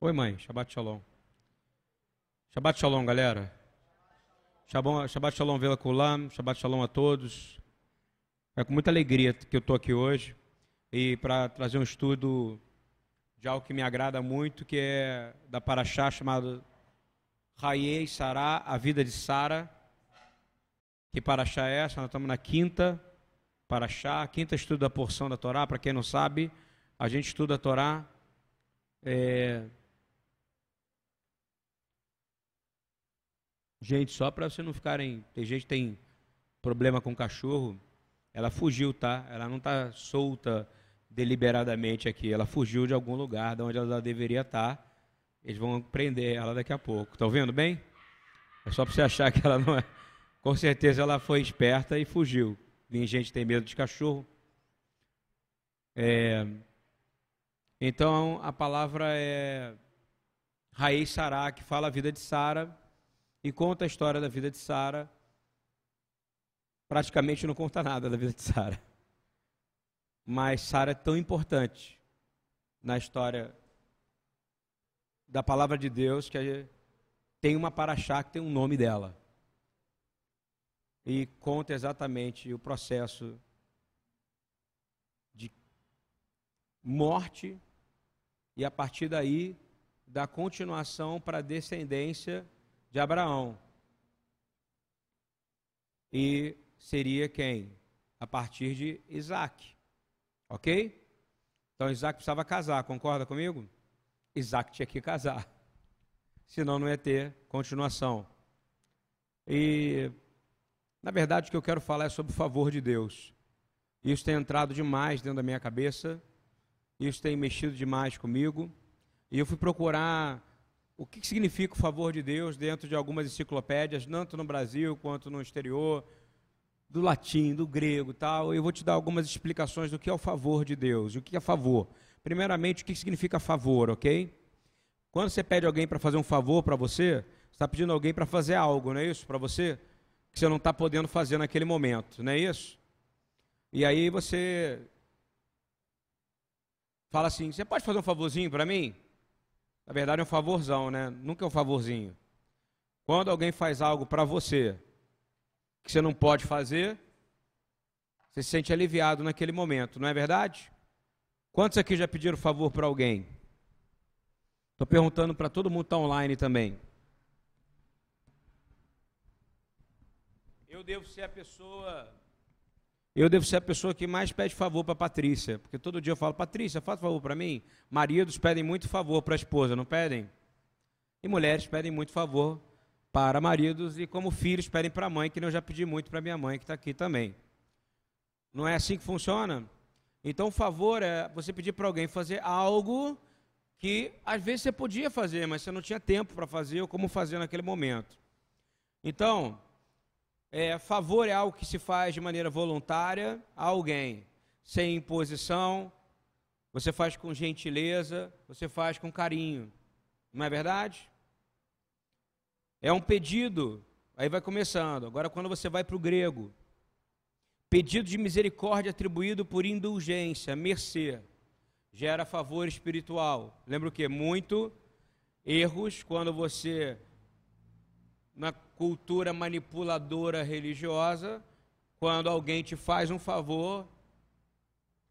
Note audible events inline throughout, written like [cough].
Oi, mãe. Shabbat Shalom. Shabbat Shalom, galera. Shabbat, Shalom, Vela Kulam. Shabbat Shalom a todos. É com muita alegria que eu estou aqui hoje e para trazer um estudo de algo que me agrada muito, que é da Paraxá chamado Raiei Sará, a vida de Sara. Que Paraxá é essa? Nós estamos na quinta Paraxá, quinta estudo da porção da Torá. Para quem não sabe, a gente estuda a Torá. É... Gente, só para vocês não ficarem. Tem gente que tem problema com cachorro. Ela fugiu, tá? Ela não está solta deliberadamente aqui. Ela fugiu de algum lugar de onde ela deveria estar. Eles vão prender ela daqui a pouco. Estão vendo bem? É só para você achar que ela não é. Com certeza ela foi esperta e fugiu. Tem gente que tem medo de cachorro. É... Então a palavra é Raiz Sará, que fala a vida de Sara e conta a história da vida de Sara. Praticamente não conta nada da vida de Sara. Mas Sara é tão importante na história da palavra de Deus que tem uma paraxá que tem um nome dela. E conta exatamente o processo de morte e a partir daí da continuação para a descendência de Abraão. E seria quem? A partir de Isaac. Ok? Então Isaac precisava casar, concorda comigo? Isaac tinha que casar. [laughs] Senão não ia ter continuação. E, na verdade, o que eu quero falar é sobre o favor de Deus. Isso tem entrado demais dentro da minha cabeça. Isso tem mexido demais comigo. E eu fui procurar o que significa o favor de Deus dentro de algumas enciclopédias, tanto no Brasil quanto no exterior, do latim, do grego tal. Eu vou te dar algumas explicações do que é o favor de Deus. O que é favor? Primeiramente, o que significa favor, ok? Quando você pede alguém para fazer um favor para você, você está pedindo alguém para fazer algo, não é isso? Para você, que você não está podendo fazer naquele momento, não é isso? E aí você fala assim: você pode fazer um favorzinho para mim? Na verdade é um favorzão, né? Nunca é um favorzinho. Quando alguém faz algo para você que você não pode fazer, você se sente aliviado naquele momento, não é verdade? Quantos aqui já pediram favor para alguém? Estou perguntando para todo mundo que está online também. Eu devo ser a pessoa. Eu devo ser a pessoa que mais pede favor para Patrícia, porque todo dia eu falo, Patrícia, faz favor para mim. Maridos pedem muito favor para a esposa, não pedem? E mulheres pedem muito favor para maridos e como filhos pedem para a mãe, que eu já pedi muito para minha mãe que está aqui também. Não é assim que funciona? Então, o favor é você pedir para alguém fazer algo que às vezes você podia fazer, mas você não tinha tempo para fazer ou como fazer naquele momento. Então, é, favor é algo que se faz de maneira voluntária a alguém, sem imposição, você faz com gentileza, você faz com carinho. Não é verdade? É um pedido, aí vai começando. Agora, quando você vai para o grego, pedido de misericórdia atribuído por indulgência, mercê, gera favor espiritual. Lembra o que? Muito erros quando você na cultura manipuladora religiosa, quando alguém te faz um favor,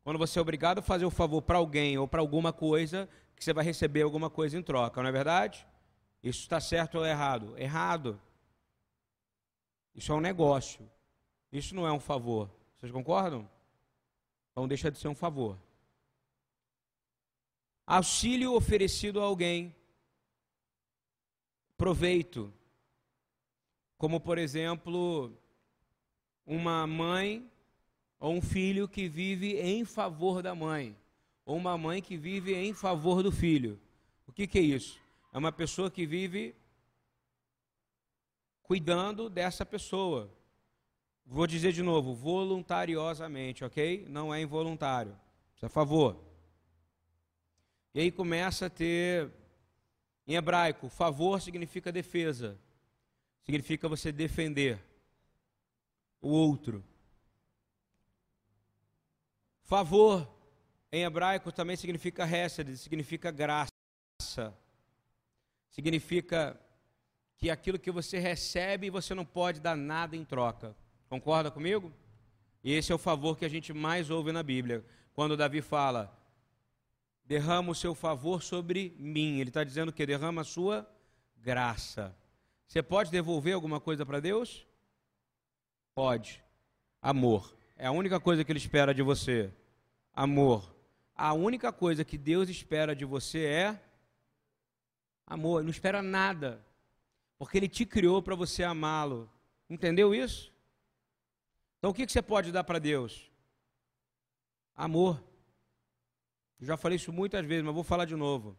quando você é obrigado a fazer um favor para alguém ou para alguma coisa, que você vai receber alguma coisa em troca, não é verdade? Isso está certo ou errado? Errado. Isso é um negócio. Isso não é um favor. Vocês concordam? Então deixa de ser um favor. Auxílio oferecido a alguém. Proveito. Como, por exemplo, uma mãe ou um filho que vive em favor da mãe, ou uma mãe que vive em favor do filho. O que, que é isso? É uma pessoa que vive cuidando dessa pessoa. Vou dizer de novo, voluntariosamente, ok? Não é involuntário. Isso é favor. E aí começa a ter, em hebraico, favor significa defesa significa você defender o outro. Favor, em hebraico, também significa hesed, significa graça. significa que aquilo que você recebe você não pode dar nada em troca. Concorda comigo? E esse é o favor que a gente mais ouve na Bíblia. Quando Davi fala, derrama o seu favor sobre mim, ele está dizendo que derrama a sua graça. Você pode devolver alguma coisa para Deus? Pode. Amor. É a única coisa que ele espera de você. Amor. A única coisa que Deus espera de você é amor. Ele não espera nada. Porque ele te criou para você amá-lo. Entendeu isso? Então o que, você pode dar para Deus? Amor. Já falei isso muitas vezes, mas vou falar de novo.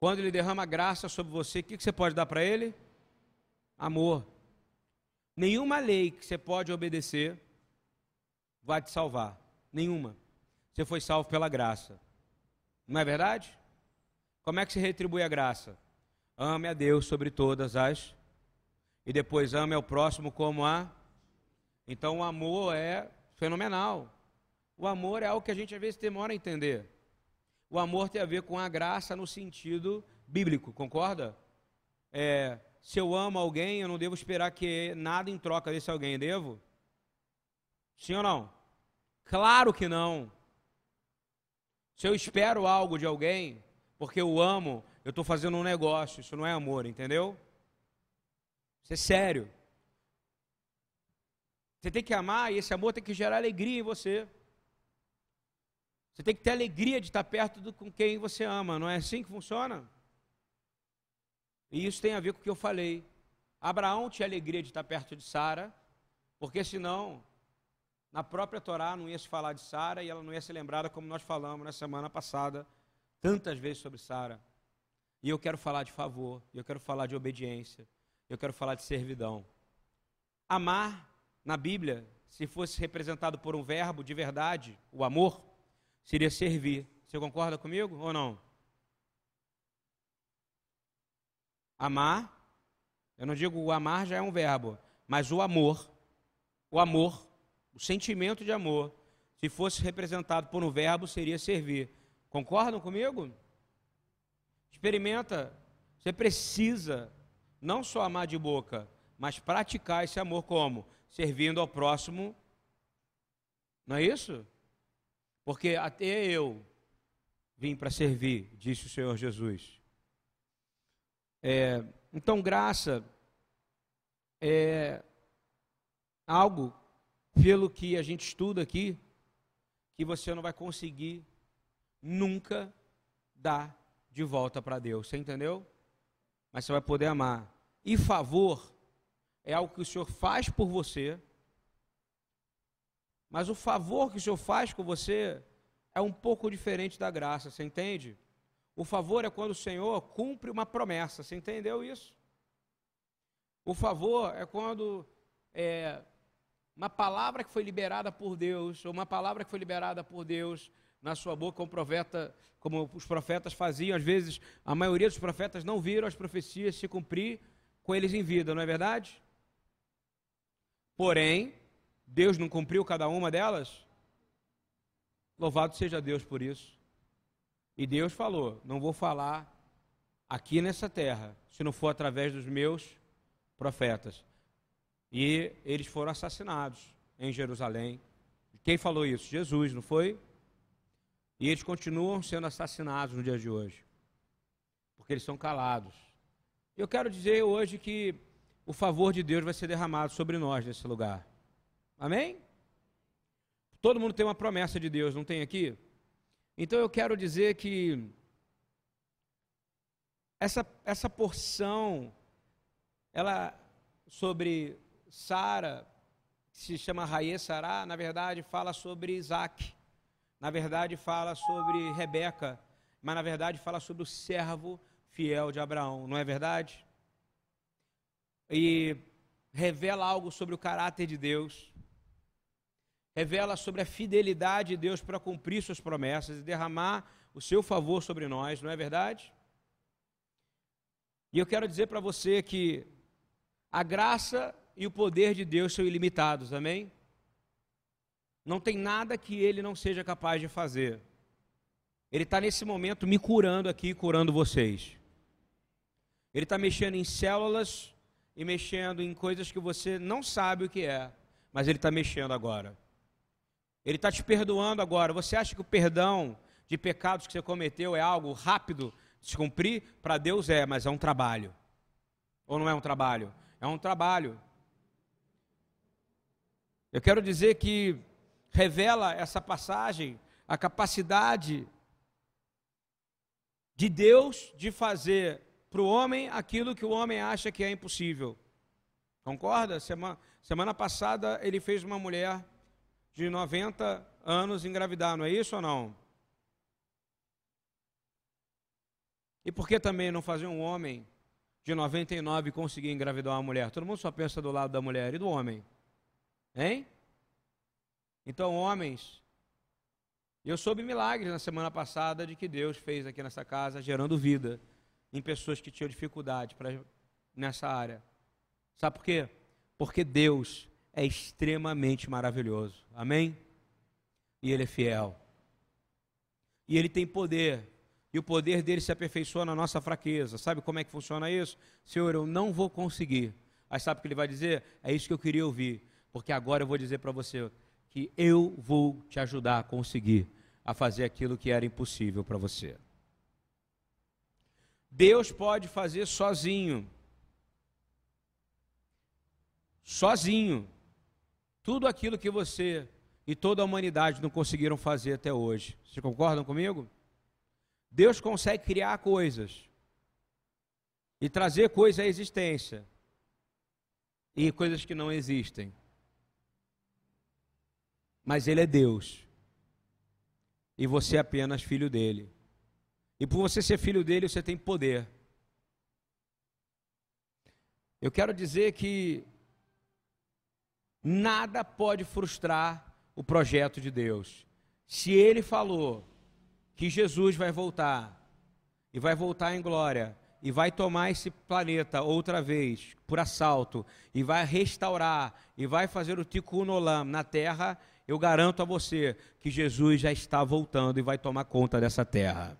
Quando ele derrama graça sobre você, o que, que você pode dar para ele? Amor. Nenhuma lei que você pode obedecer vai te salvar. Nenhuma. Você foi salvo pela graça. Não é verdade? Como é que se retribui a graça? Ame a Deus sobre todas as. E depois ame ao próximo como a. Então o amor é fenomenal. O amor é algo que a gente às vezes demora a entender. O amor tem a ver com a graça no sentido bíblico, concorda? É, se eu amo alguém, eu não devo esperar que nada em troca desse alguém, devo? Sim ou não? Claro que não. Se eu espero algo de alguém, porque eu amo, eu estou fazendo um negócio, isso não é amor, entendeu? Isso é sério. Você tem que amar e esse amor tem que gerar alegria em você. Você tem que ter alegria de estar perto do, com quem você ama, não é assim que funciona? E isso tem a ver com o que eu falei. Abraão tinha alegria de estar perto de Sara, porque senão, na própria Torá não ia se falar de Sara e ela não ia ser lembrada como nós falamos na semana passada, tantas vezes sobre Sara. E eu quero falar de favor, eu quero falar de obediência, eu quero falar de servidão. Amar, na Bíblia, se fosse representado por um verbo de verdade, o amor, seria servir. Você concorda comigo ou não? Amar, eu não digo o amar já é um verbo, mas o amor, o amor, o sentimento de amor, se fosse representado por um verbo, seria servir. Concordam comigo? Experimenta. Você precisa não só amar de boca, mas praticar esse amor como? Servindo ao próximo. Não é isso? Porque até eu vim para servir, disse o Senhor Jesus. É, então, graça é algo, pelo que a gente estuda aqui, que você não vai conseguir nunca dar de volta para Deus. Você entendeu? Mas você vai poder amar. E favor é algo que o Senhor faz por você. Mas o favor que o Senhor faz com você é um pouco diferente da graça, você entende? O favor é quando o Senhor cumpre uma promessa, você entendeu isso? O favor é quando é, uma palavra que foi liberada por Deus, ou uma palavra que foi liberada por Deus, na sua boca, como, profeta, como os profetas faziam. Às vezes, a maioria dos profetas não viram as profecias se cumprir com eles em vida, não é verdade? Porém, Deus não cumpriu cada uma delas? Louvado seja Deus por isso. E Deus falou: Não vou falar aqui nessa terra, se não for através dos meus profetas. E eles foram assassinados em Jerusalém. Quem falou isso? Jesus, não foi? E eles continuam sendo assassinados no dia de hoje, porque eles são calados. Eu quero dizer hoje que o favor de Deus vai ser derramado sobre nós nesse lugar. Amém? Todo mundo tem uma promessa de Deus, não tem aqui? Então eu quero dizer que essa, essa porção, ela sobre Sara, que se chama Raie Sará, na verdade fala sobre Isaac. Na verdade fala sobre Rebeca, mas na verdade fala sobre o servo fiel de Abraão, não é verdade? E revela algo sobre o caráter de Deus, revela sobre a fidelidade de Deus para cumprir suas promessas e derramar o seu favor sobre nós, não é verdade? E eu quero dizer para você que a graça e o poder de Deus são ilimitados, amém? Não tem nada que ele não seja capaz de fazer. Ele está nesse momento me curando aqui, curando vocês. Ele está mexendo em células e mexendo em coisas que você não sabe o que é, mas Ele está mexendo agora. Ele está te perdoando agora. Você acha que o perdão de pecados que você cometeu é algo rápido de se cumprir? Para Deus é, mas é um trabalho. Ou não é um trabalho? É um trabalho. Eu quero dizer que revela essa passagem a capacidade de Deus de fazer para o homem aquilo que o homem acha que é impossível. Concorda? Semana, semana passada ele fez uma mulher de 90 anos engravidar, não é isso ou não? E por que também não fazer um homem de 99 conseguir engravidar uma mulher? Todo mundo só pensa do lado da mulher e do homem. Hein? Então, homens, eu soube milagres na semana passada de que Deus fez aqui nessa casa, gerando vida em pessoas que tinham dificuldade pra, nessa área. Sabe por quê? Porque Deus é extremamente maravilhoso. Amém? E Ele é fiel. E Ele tem poder. E o poder dele se aperfeiçoa na nossa fraqueza. Sabe como é que funciona isso? Senhor, eu não vou conseguir. Aí sabe o que ele vai dizer? É isso que eu queria ouvir. Porque agora eu vou dizer para você que eu vou te ajudar a conseguir a fazer aquilo que era impossível para você. Deus pode fazer sozinho. Sozinho. Tudo aquilo que você e toda a humanidade não conseguiram fazer até hoje. Vocês concordam comigo? Deus consegue criar coisas e trazer coisas à existência e coisas que não existem. Mas Ele é Deus e você é apenas filho dele. E por você ser filho dele, você tem poder. Eu quero dizer que nada pode frustrar o projeto de Deus. Se ele falou que Jesus vai voltar, e vai voltar em glória, e vai tomar esse planeta outra vez por assalto, e vai restaurar, e vai fazer o tikkun olam na terra, eu garanto a você que Jesus já está voltando e vai tomar conta dessa terra.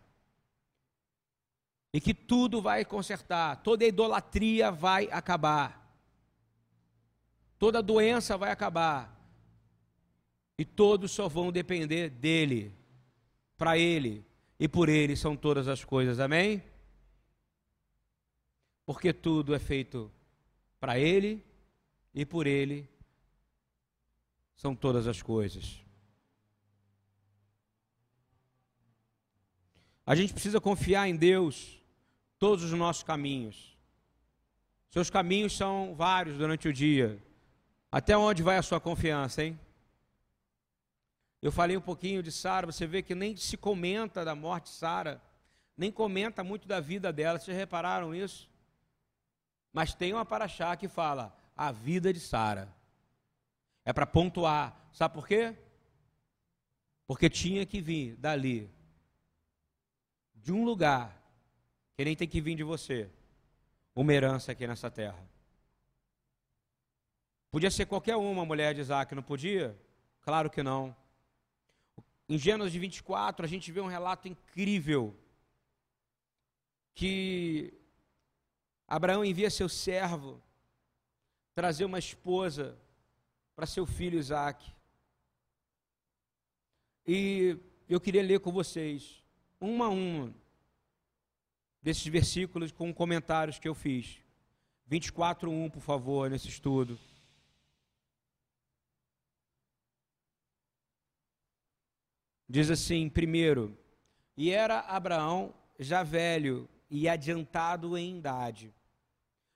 E que tudo vai consertar, toda idolatria vai acabar, toda doença vai acabar, e todos só vão depender dele, para ele e por ele são todas as coisas, amém? Porque tudo é feito para ele e por ele são todas as coisas. A gente precisa confiar em Deus todos os nossos caminhos. Seus caminhos são vários durante o dia. Até onde vai a sua confiança, hein? Eu falei um pouquinho de Sara, você vê que nem se comenta da morte de Sara, nem comenta muito da vida dela. Vocês repararam isso? Mas tem uma paraxá que fala a vida de Sara. É para pontuar. Sabe por quê? Porque tinha que vir dali, de um lugar, que nem tem que vir de você, uma herança aqui nessa terra. Podia ser qualquer uma mulher de Isaac, não podia? Claro que não. Em Gênesis 24, a gente vê um relato incrível que Abraão envia seu servo trazer uma esposa para seu filho Isaac. E eu queria ler com vocês, uma a uma, desses versículos com comentários que eu fiz. 24.1, por favor, nesse estudo. Diz assim, primeiro, e era Abraão já velho e adiantado em idade,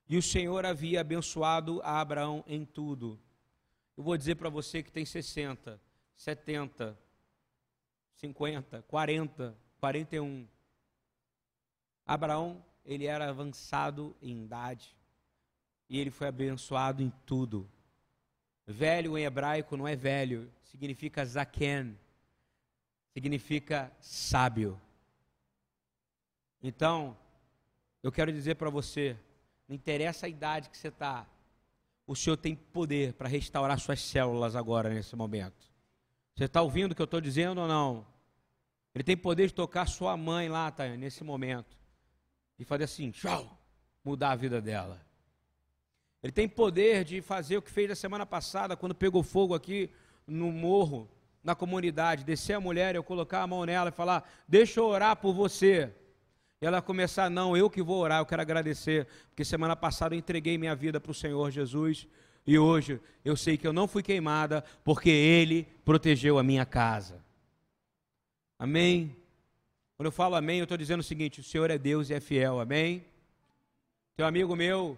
e o Senhor havia abençoado a Abraão em tudo. Eu vou dizer para você que tem 60, 70, 50, 40, 41. Abraão, ele era avançado em idade e ele foi abençoado em tudo. Velho em hebraico não é velho, significa zaken, significa sábio. Então, eu quero dizer para você, não interessa a idade que você está, o Senhor tem poder para restaurar suas células agora, nesse momento. Você está ouvindo o que eu estou dizendo ou não? Ele tem poder de tocar sua mãe lá, tá, nesse momento. E fazer assim, tchau. mudar a vida dela. Ele tem poder de fazer o que fez na semana passada, quando pegou fogo aqui no morro, na comunidade, descer a mulher, eu colocar a mão nela e falar: Deixa eu orar por você. E ela começar: Não, eu que vou orar, eu quero agradecer, porque semana passada eu entreguei minha vida para o Senhor Jesus. E hoje eu sei que eu não fui queimada, porque Ele protegeu a minha casa. Amém? Quando eu falo amém, eu estou dizendo o seguinte: o Senhor é Deus e é fiel, amém? Tem um amigo meu,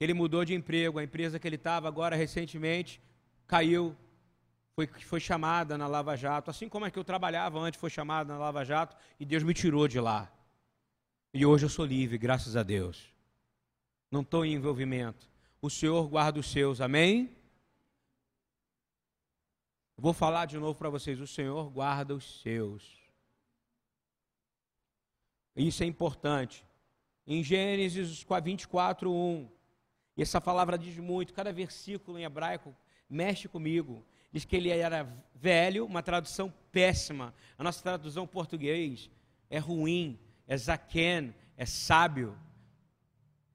ele mudou de emprego, a empresa que ele estava agora recentemente caiu, foi, foi chamada na Lava Jato, assim como é que eu trabalhava antes, foi chamada na Lava Jato, e Deus me tirou de lá. E hoje eu sou livre, graças a Deus. Não estou em envolvimento. O Senhor guarda os seus, amém? Vou falar de novo para vocês: o Senhor guarda os seus. Isso é importante. Em Gênesis 24, 1. E essa palavra diz muito, cada versículo em hebraico mexe comigo. Diz que ele era velho, uma tradução péssima. A nossa tradução português é ruim, é zaken, é sábio.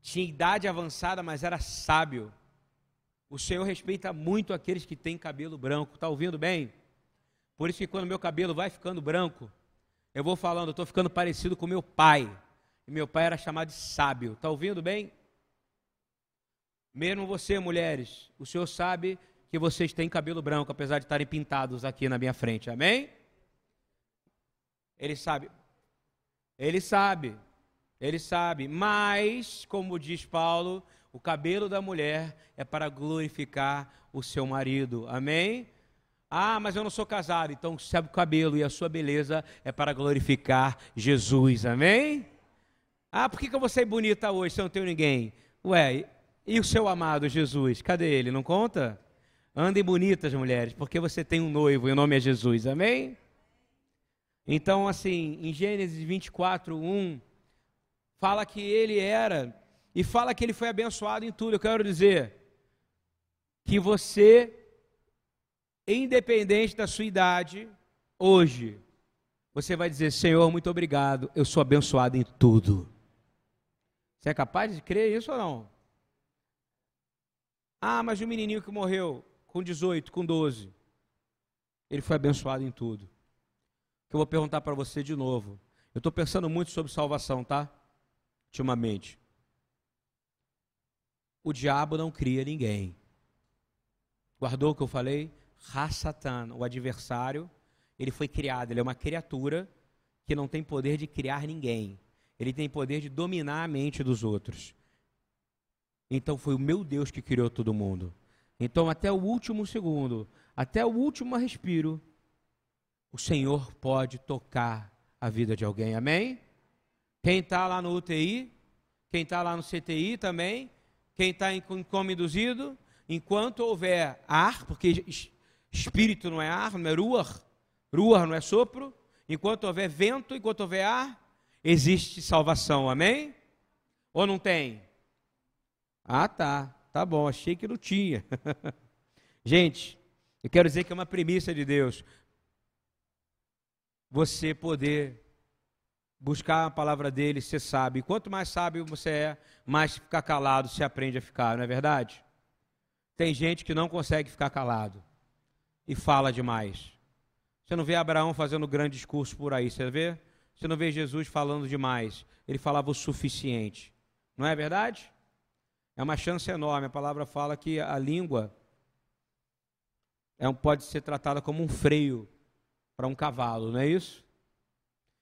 Tinha idade avançada, mas era sábio. O Senhor respeita muito aqueles que têm cabelo branco. Está ouvindo bem? Por isso que quando meu cabelo vai ficando branco, eu vou falando, estou ficando parecido com meu pai. E meu pai era chamado de sábio. Está ouvindo bem? Mesmo você, mulheres, o Senhor sabe que vocês têm cabelo branco, apesar de estarem pintados aqui na minha frente. Amém? Ele sabe. Ele sabe. Ele sabe. Mas, como diz Paulo, o cabelo da mulher é para glorificar o seu marido. Amém? Ah, mas eu não sou casado. Então, sabe o cabelo e a sua beleza é para glorificar Jesus. Amém? Ah, por que, que eu vou ser bonita hoje se eu não tenho ninguém? Ué, e o seu amado Jesus? Cadê ele? Não conta? Andem bonitas, mulheres, porque você tem um noivo e o nome é Jesus. Amém? Então, assim, em Gênesis 24, 1, fala que ele era, e fala que ele foi abençoado em tudo. Eu quero dizer que você, independente da sua idade, hoje, você vai dizer: Senhor, muito obrigado, eu sou abençoado em tudo. Você é capaz de crer isso ou não? Ah, mas o menininho que morreu com 18, com 12, ele foi abençoado em tudo. Que eu vou perguntar para você de novo. Eu estou pensando muito sobre salvação, tá? Ultimamente. O diabo não cria ninguém. Guardou o que eu falei? Rassatan, o adversário, ele foi criado, ele é uma criatura que não tem poder de criar ninguém. Ele tem poder de dominar a mente dos outros. Então foi o meu Deus que criou todo mundo. Então até o último segundo, até o último respiro, o Senhor pode tocar a vida de alguém. Amém? Quem está lá no UTI, quem está lá no CTI também, quem está em coma induzido, enquanto houver ar, porque espírito não é ar, não é ruar, ruar não é sopro, enquanto houver vento, enquanto houver ar, existe salvação. Amém? Ou não tem? Ah, tá. Tá bom, achei que não tinha. [laughs] Gente, eu quero dizer que é uma premissa de Deus. Você poder buscar a palavra dele, você sabe. Quanto mais sábio você é, mais ficar calado se aprende a ficar, não é verdade? Tem gente que não consegue ficar calado e fala demais. Você não vê Abraão fazendo grande discurso por aí, você vê? Você não vê Jesus falando demais. Ele falava o suficiente. Não é verdade? É uma chance enorme. A palavra fala que a língua é um, pode ser tratada como um freio para um cavalo, não é isso?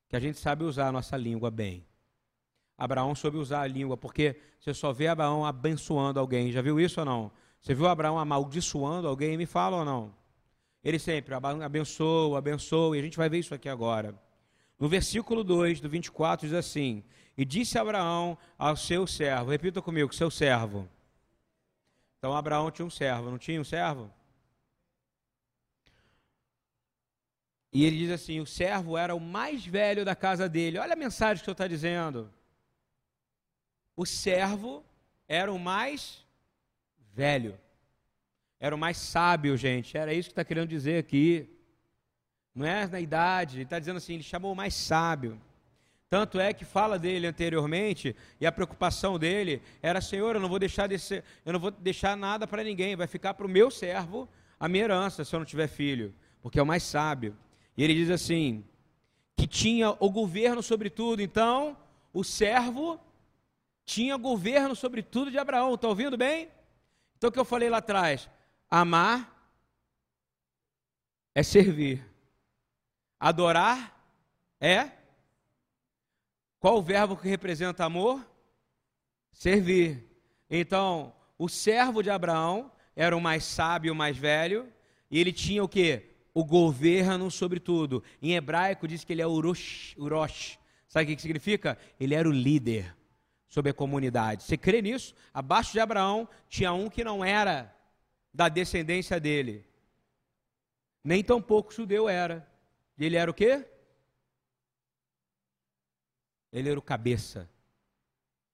Que a gente sabe usar a nossa língua bem. Abraão soube usar a língua, porque você só vê Abraão abençoando alguém. Já viu isso ou não? Você viu Abraão amaldiçoando alguém? Me fala ou não? Ele sempre abençoa, abençoa, e a gente vai ver isso aqui agora. No versículo 2 do 24 diz assim: e disse Abraão ao seu servo, repita comigo, seu servo. Então Abraão tinha um servo, não tinha um servo? E ele diz assim: o servo era o mais velho da casa dele. Olha a mensagem que o senhor está dizendo. O servo era o mais velho. Era o mais sábio, gente. Era isso que está querendo dizer aqui. Não é na idade. Ele está dizendo assim: ele chamou o mais sábio. Tanto é que fala dele anteriormente, e a preocupação dele era: Senhor, eu não vou deixar, desse, eu não vou deixar nada para ninguém, vai ficar para o meu servo a minha herança se eu não tiver filho, porque é o mais sábio. E ele diz assim: que tinha o governo sobre tudo, então o servo tinha governo sobre tudo de Abraão. Está ouvindo bem? Então o que eu falei lá atrás? Amar é servir, adorar é qual o verbo que representa amor? Servir. Então, o servo de Abraão era o mais sábio, o mais velho, e ele tinha o que? O governo sobre tudo. Em hebraico diz que ele é Urosh. Urosh. Sabe o que significa? Ele era o líder sobre a comunidade. Você crê nisso? Abaixo de Abraão tinha um que não era da descendência dele. Nem tão pouco judeu era. E ele era o quê? Ele era o cabeça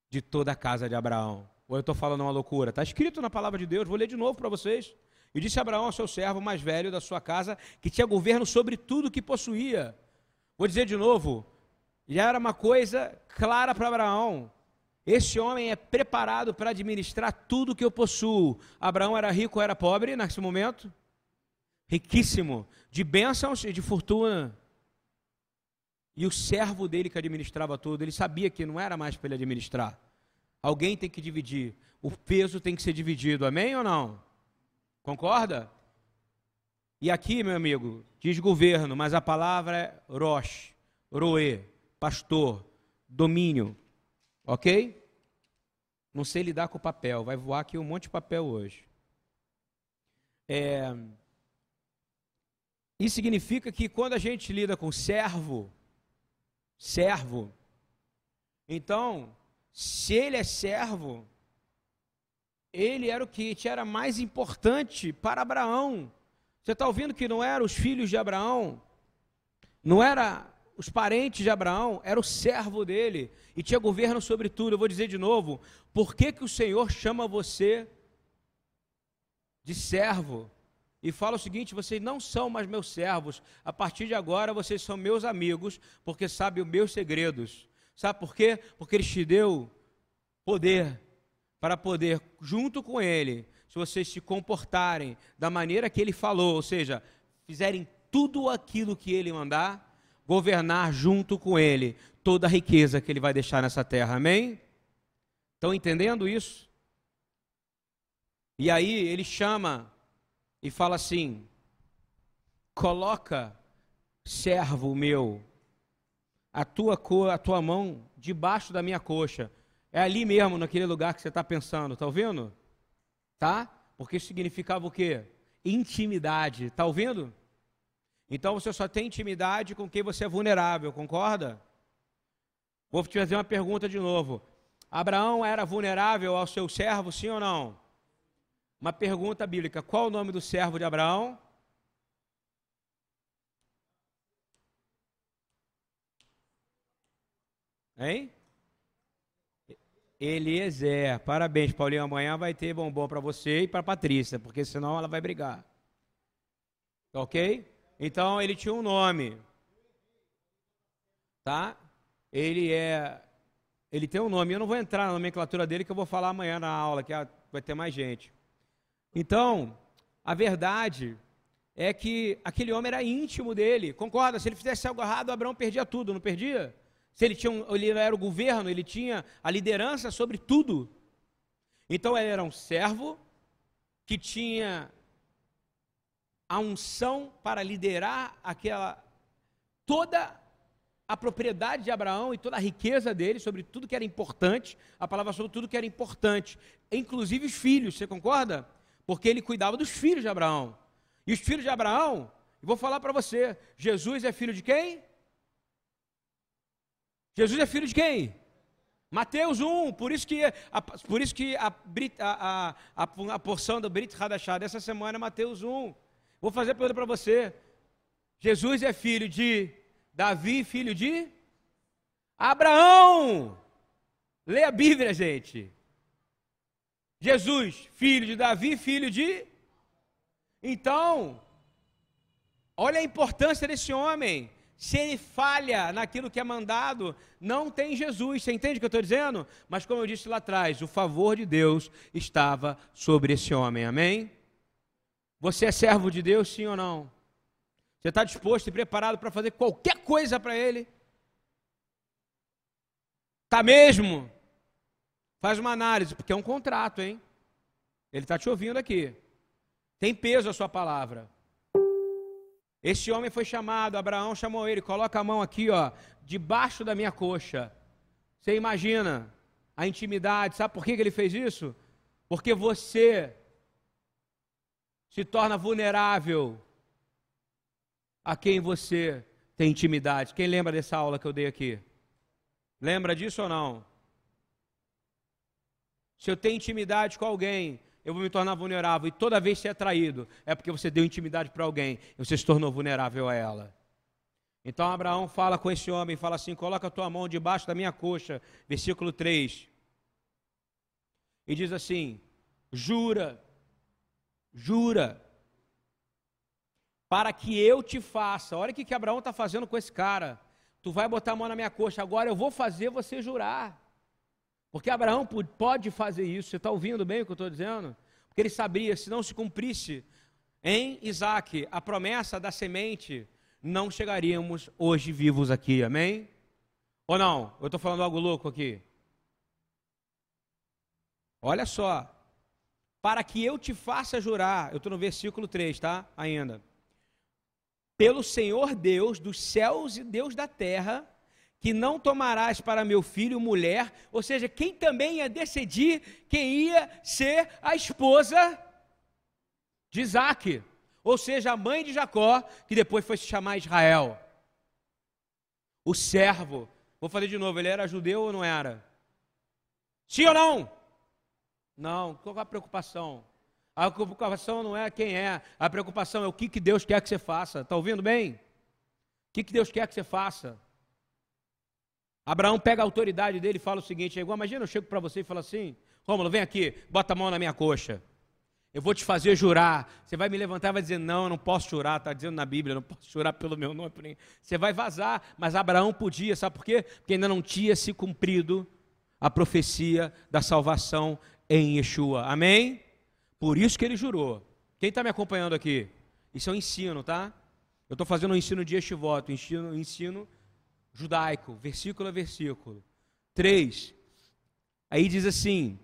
de toda a casa de Abraão. Ou eu estou falando uma loucura? Está escrito na palavra de Deus, vou ler de novo para vocês. E disse Abraão ao seu servo mais velho da sua casa, que tinha governo sobre tudo que possuía. Vou dizer de novo, já era uma coisa clara para Abraão. Esse homem é preparado para administrar tudo que eu possuo. Abraão era rico ou era pobre nesse momento? Riquíssimo, de bênçãos e de fortuna. E o servo dele que administrava tudo, ele sabia que não era mais para ele administrar. Alguém tem que dividir. O peso tem que ser dividido, amém ou não? Concorda? E aqui, meu amigo, diz governo, mas a palavra é roche, roe, pastor, domínio. Ok? Não sei lidar com o papel, vai voar aqui um monte de papel hoje. É... Isso significa que quando a gente lida com servo, servo. Então, se ele é servo, ele era o que era mais importante para Abraão. Você está ouvindo que não eram os filhos de Abraão, não era os parentes de Abraão, era o servo dele e tinha governo sobre tudo. Eu vou dizer de novo, por que, que o Senhor chama você de servo? E fala o seguinte: vocês não são mais meus servos, a partir de agora vocês são meus amigos, porque sabem os meus segredos. Sabe por quê? Porque ele te deu poder para poder, junto com ele, se vocês se comportarem da maneira que ele falou, ou seja, fizerem tudo aquilo que ele mandar, governar junto com ele toda a riqueza que ele vai deixar nessa terra. Amém? Estão entendendo isso? E aí ele chama e fala assim: coloca, servo meu, a tua, a tua mão debaixo da minha coxa. É ali mesmo, naquele lugar que você está pensando, está ouvindo? Tá? Porque significava o quê? Intimidade, está ouvindo? Então você só tem intimidade com quem você é vulnerável, concorda? Vou te fazer uma pergunta de novo. Abraão era vulnerável ao seu servo, sim ou não? Uma pergunta bíblica: qual o nome do servo de Abraão? Hein? Eliezer. Parabéns, Paulinho. Amanhã vai ter bombom para você e para Patrícia, porque senão ela vai brigar. Ok? Então ele tinha um nome. Tá? Ele é. Ele tem um nome. Eu não vou entrar na nomenclatura dele, que eu vou falar amanhã na aula, que vai ter mais gente. Então, a verdade é que aquele homem era íntimo dele. Concorda? Se ele fizesse algo errado, Abraão perdia tudo, não perdia? Se ele, tinha um, ele era o governo, ele tinha a liderança sobre tudo. Então ele era um servo que tinha a unção para liderar aquela toda a propriedade de Abraão e toda a riqueza dele sobre tudo que era importante, a palavra sobre tudo que era importante, inclusive os filhos, você concorda? Porque ele cuidava dos filhos de Abraão. E os filhos de Abraão, vou falar para você, Jesus é filho de quem? Jesus é filho de quem? Mateus 1, por isso que a, por isso que a, a, a, a porção do Brit Hadashah dessa semana é Mateus 1. Vou fazer a pergunta para você. Jesus é filho de Davi, filho de Abraão. Leia a Bíblia, gente. Jesus, filho de Davi, filho de. Então, olha a importância desse homem. Se ele falha naquilo que é mandado, não tem Jesus. Você entende o que eu estou dizendo? Mas como eu disse lá atrás, o favor de Deus estava sobre esse homem. Amém? Você é servo de Deus, sim ou não? Você está disposto e preparado para fazer qualquer coisa para Ele? Está mesmo? Faz uma análise, porque é um contrato, hein? Ele está te ouvindo aqui. Tem peso a sua palavra. Esse homem foi chamado, Abraão chamou ele, coloca a mão aqui, ó, debaixo da minha coxa. Você imagina a intimidade, sabe por que ele fez isso? Porque você se torna vulnerável a quem você tem intimidade. Quem lembra dessa aula que eu dei aqui? Lembra disso ou não? Se eu tenho intimidade com alguém, eu vou me tornar vulnerável. E toda vez que você é traído, é porque você deu intimidade para alguém você se tornou vulnerável a ela. Então Abraão fala com esse homem, fala assim: coloca a tua mão debaixo da minha coxa, versículo 3. E diz assim: jura, jura, para que eu te faça. Olha o que, que Abraão está fazendo com esse cara. Tu vai botar a mão na minha coxa, agora eu vou fazer você jurar. Porque Abraão pode fazer isso. Você está ouvindo bem o que eu estou dizendo? Porque ele sabia, se não se cumprisse em Isaac a promessa da semente, não chegaríamos hoje vivos aqui. Amém? Ou não? Eu estou falando algo louco aqui. Olha só. Para que eu te faça jurar, eu estou no versículo 3, tá? Ainda. Pelo Senhor Deus dos céus e Deus da terra, que não tomarás para meu filho mulher, ou seja, quem também ia decidir quem ia ser a esposa de Isaac, ou seja, a mãe de Jacó, que depois foi se chamar Israel. O servo, vou fazer de novo, ele era judeu ou não era? Sim ou não? Não, qual é a preocupação? A preocupação não é quem é, a preocupação é o que, que Deus quer que você faça. Está ouvindo bem? O que, que Deus quer que você faça? Abraão pega a autoridade dele e fala o seguinte: é igual, imagina, eu chego para você e falo assim: Rômulo, vem aqui, bota a mão na minha coxa. Eu vou te fazer jurar. Você vai me levantar e vai dizer: Não, eu não posso jurar. Está dizendo na Bíblia: Não posso jurar pelo meu nome. Você vai vazar. Mas Abraão podia, sabe por quê? Porque ainda não tinha se cumprido a profecia da salvação em Yeshua. Amém? Por isso que ele jurou. Quem está me acompanhando aqui? Isso é um ensino, tá? Eu estou fazendo um ensino de Yeshivot, um ensino, um ensino judaico, versículo a versículo. 3. Aí diz assim: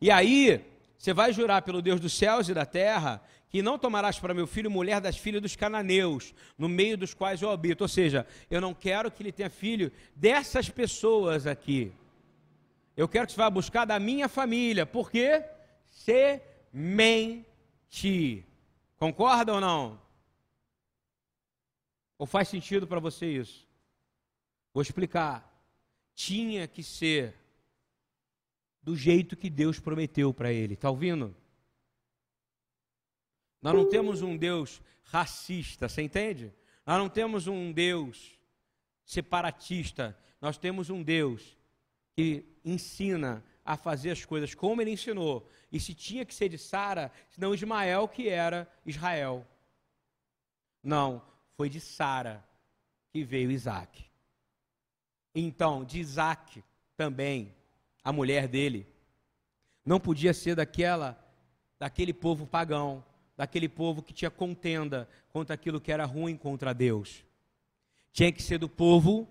E aí você vai jurar pelo Deus dos céus e da terra que não tomarás para meu filho mulher das filhas dos cananeus, no meio dos quais eu habito. Ou seja, eu não quero que ele tenha filho dessas pessoas aqui. Eu quero que você vá buscar da minha família. Por quê? Semente. Concorda ou não? Ou faz sentido para você isso? Vou explicar. Tinha que ser do jeito que Deus prometeu para ele. Está ouvindo? Nós não temos um Deus racista, você entende? Nós não temos um Deus separatista. Nós temos um Deus que ensina a fazer as coisas como ele ensinou. E se tinha que ser de Sara, senão Ismael que era Israel. Não, foi de Sara que veio Isaac. Então, de Isaac também, a mulher dele, não podia ser daquela, daquele povo pagão, daquele povo que tinha contenda contra aquilo que era ruim contra Deus. Tinha que ser do povo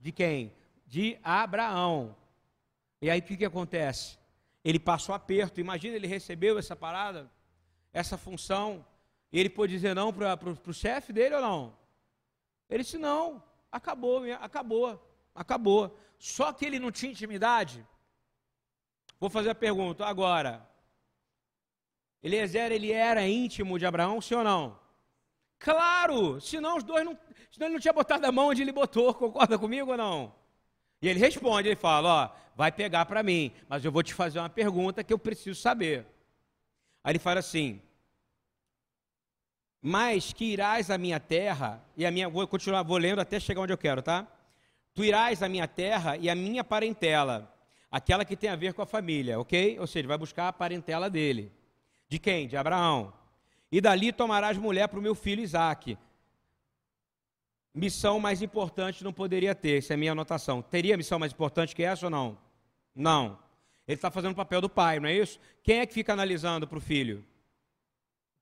de quem? De Abraão. E aí o que, que acontece? Ele passou aperto. Imagina, ele recebeu essa parada, essa função. E ele pôde dizer não para o chefe dele ou não? Ele disse: não, acabou, acabou acabou. Só que ele não tinha intimidade. Vou fazer a pergunta agora. Eliezer, ele era íntimo de Abraão, sim ou não? Claro, senão os dois não, senão ele não tinha botado a mão onde ele botou, concorda comigo ou não? E ele responde, ele fala, ó, vai pegar para mim, mas eu vou te fazer uma pergunta que eu preciso saber. Aí ele fala assim: Mas que irás à minha terra, e a minha, vou continuar, vou lendo até chegar onde eu quero, tá? Tu irás à minha terra e à minha parentela, aquela que tem a ver com a família, ok? Ou seja, vai buscar a parentela dele. De quem? De Abraão. E dali tomarás mulher para o meu filho Isaque. missão mais importante não poderia ter, essa é a minha anotação. Teria missão mais importante que essa ou não? Não. Ele está fazendo o papel do pai, não é isso? Quem é que fica analisando para o filho?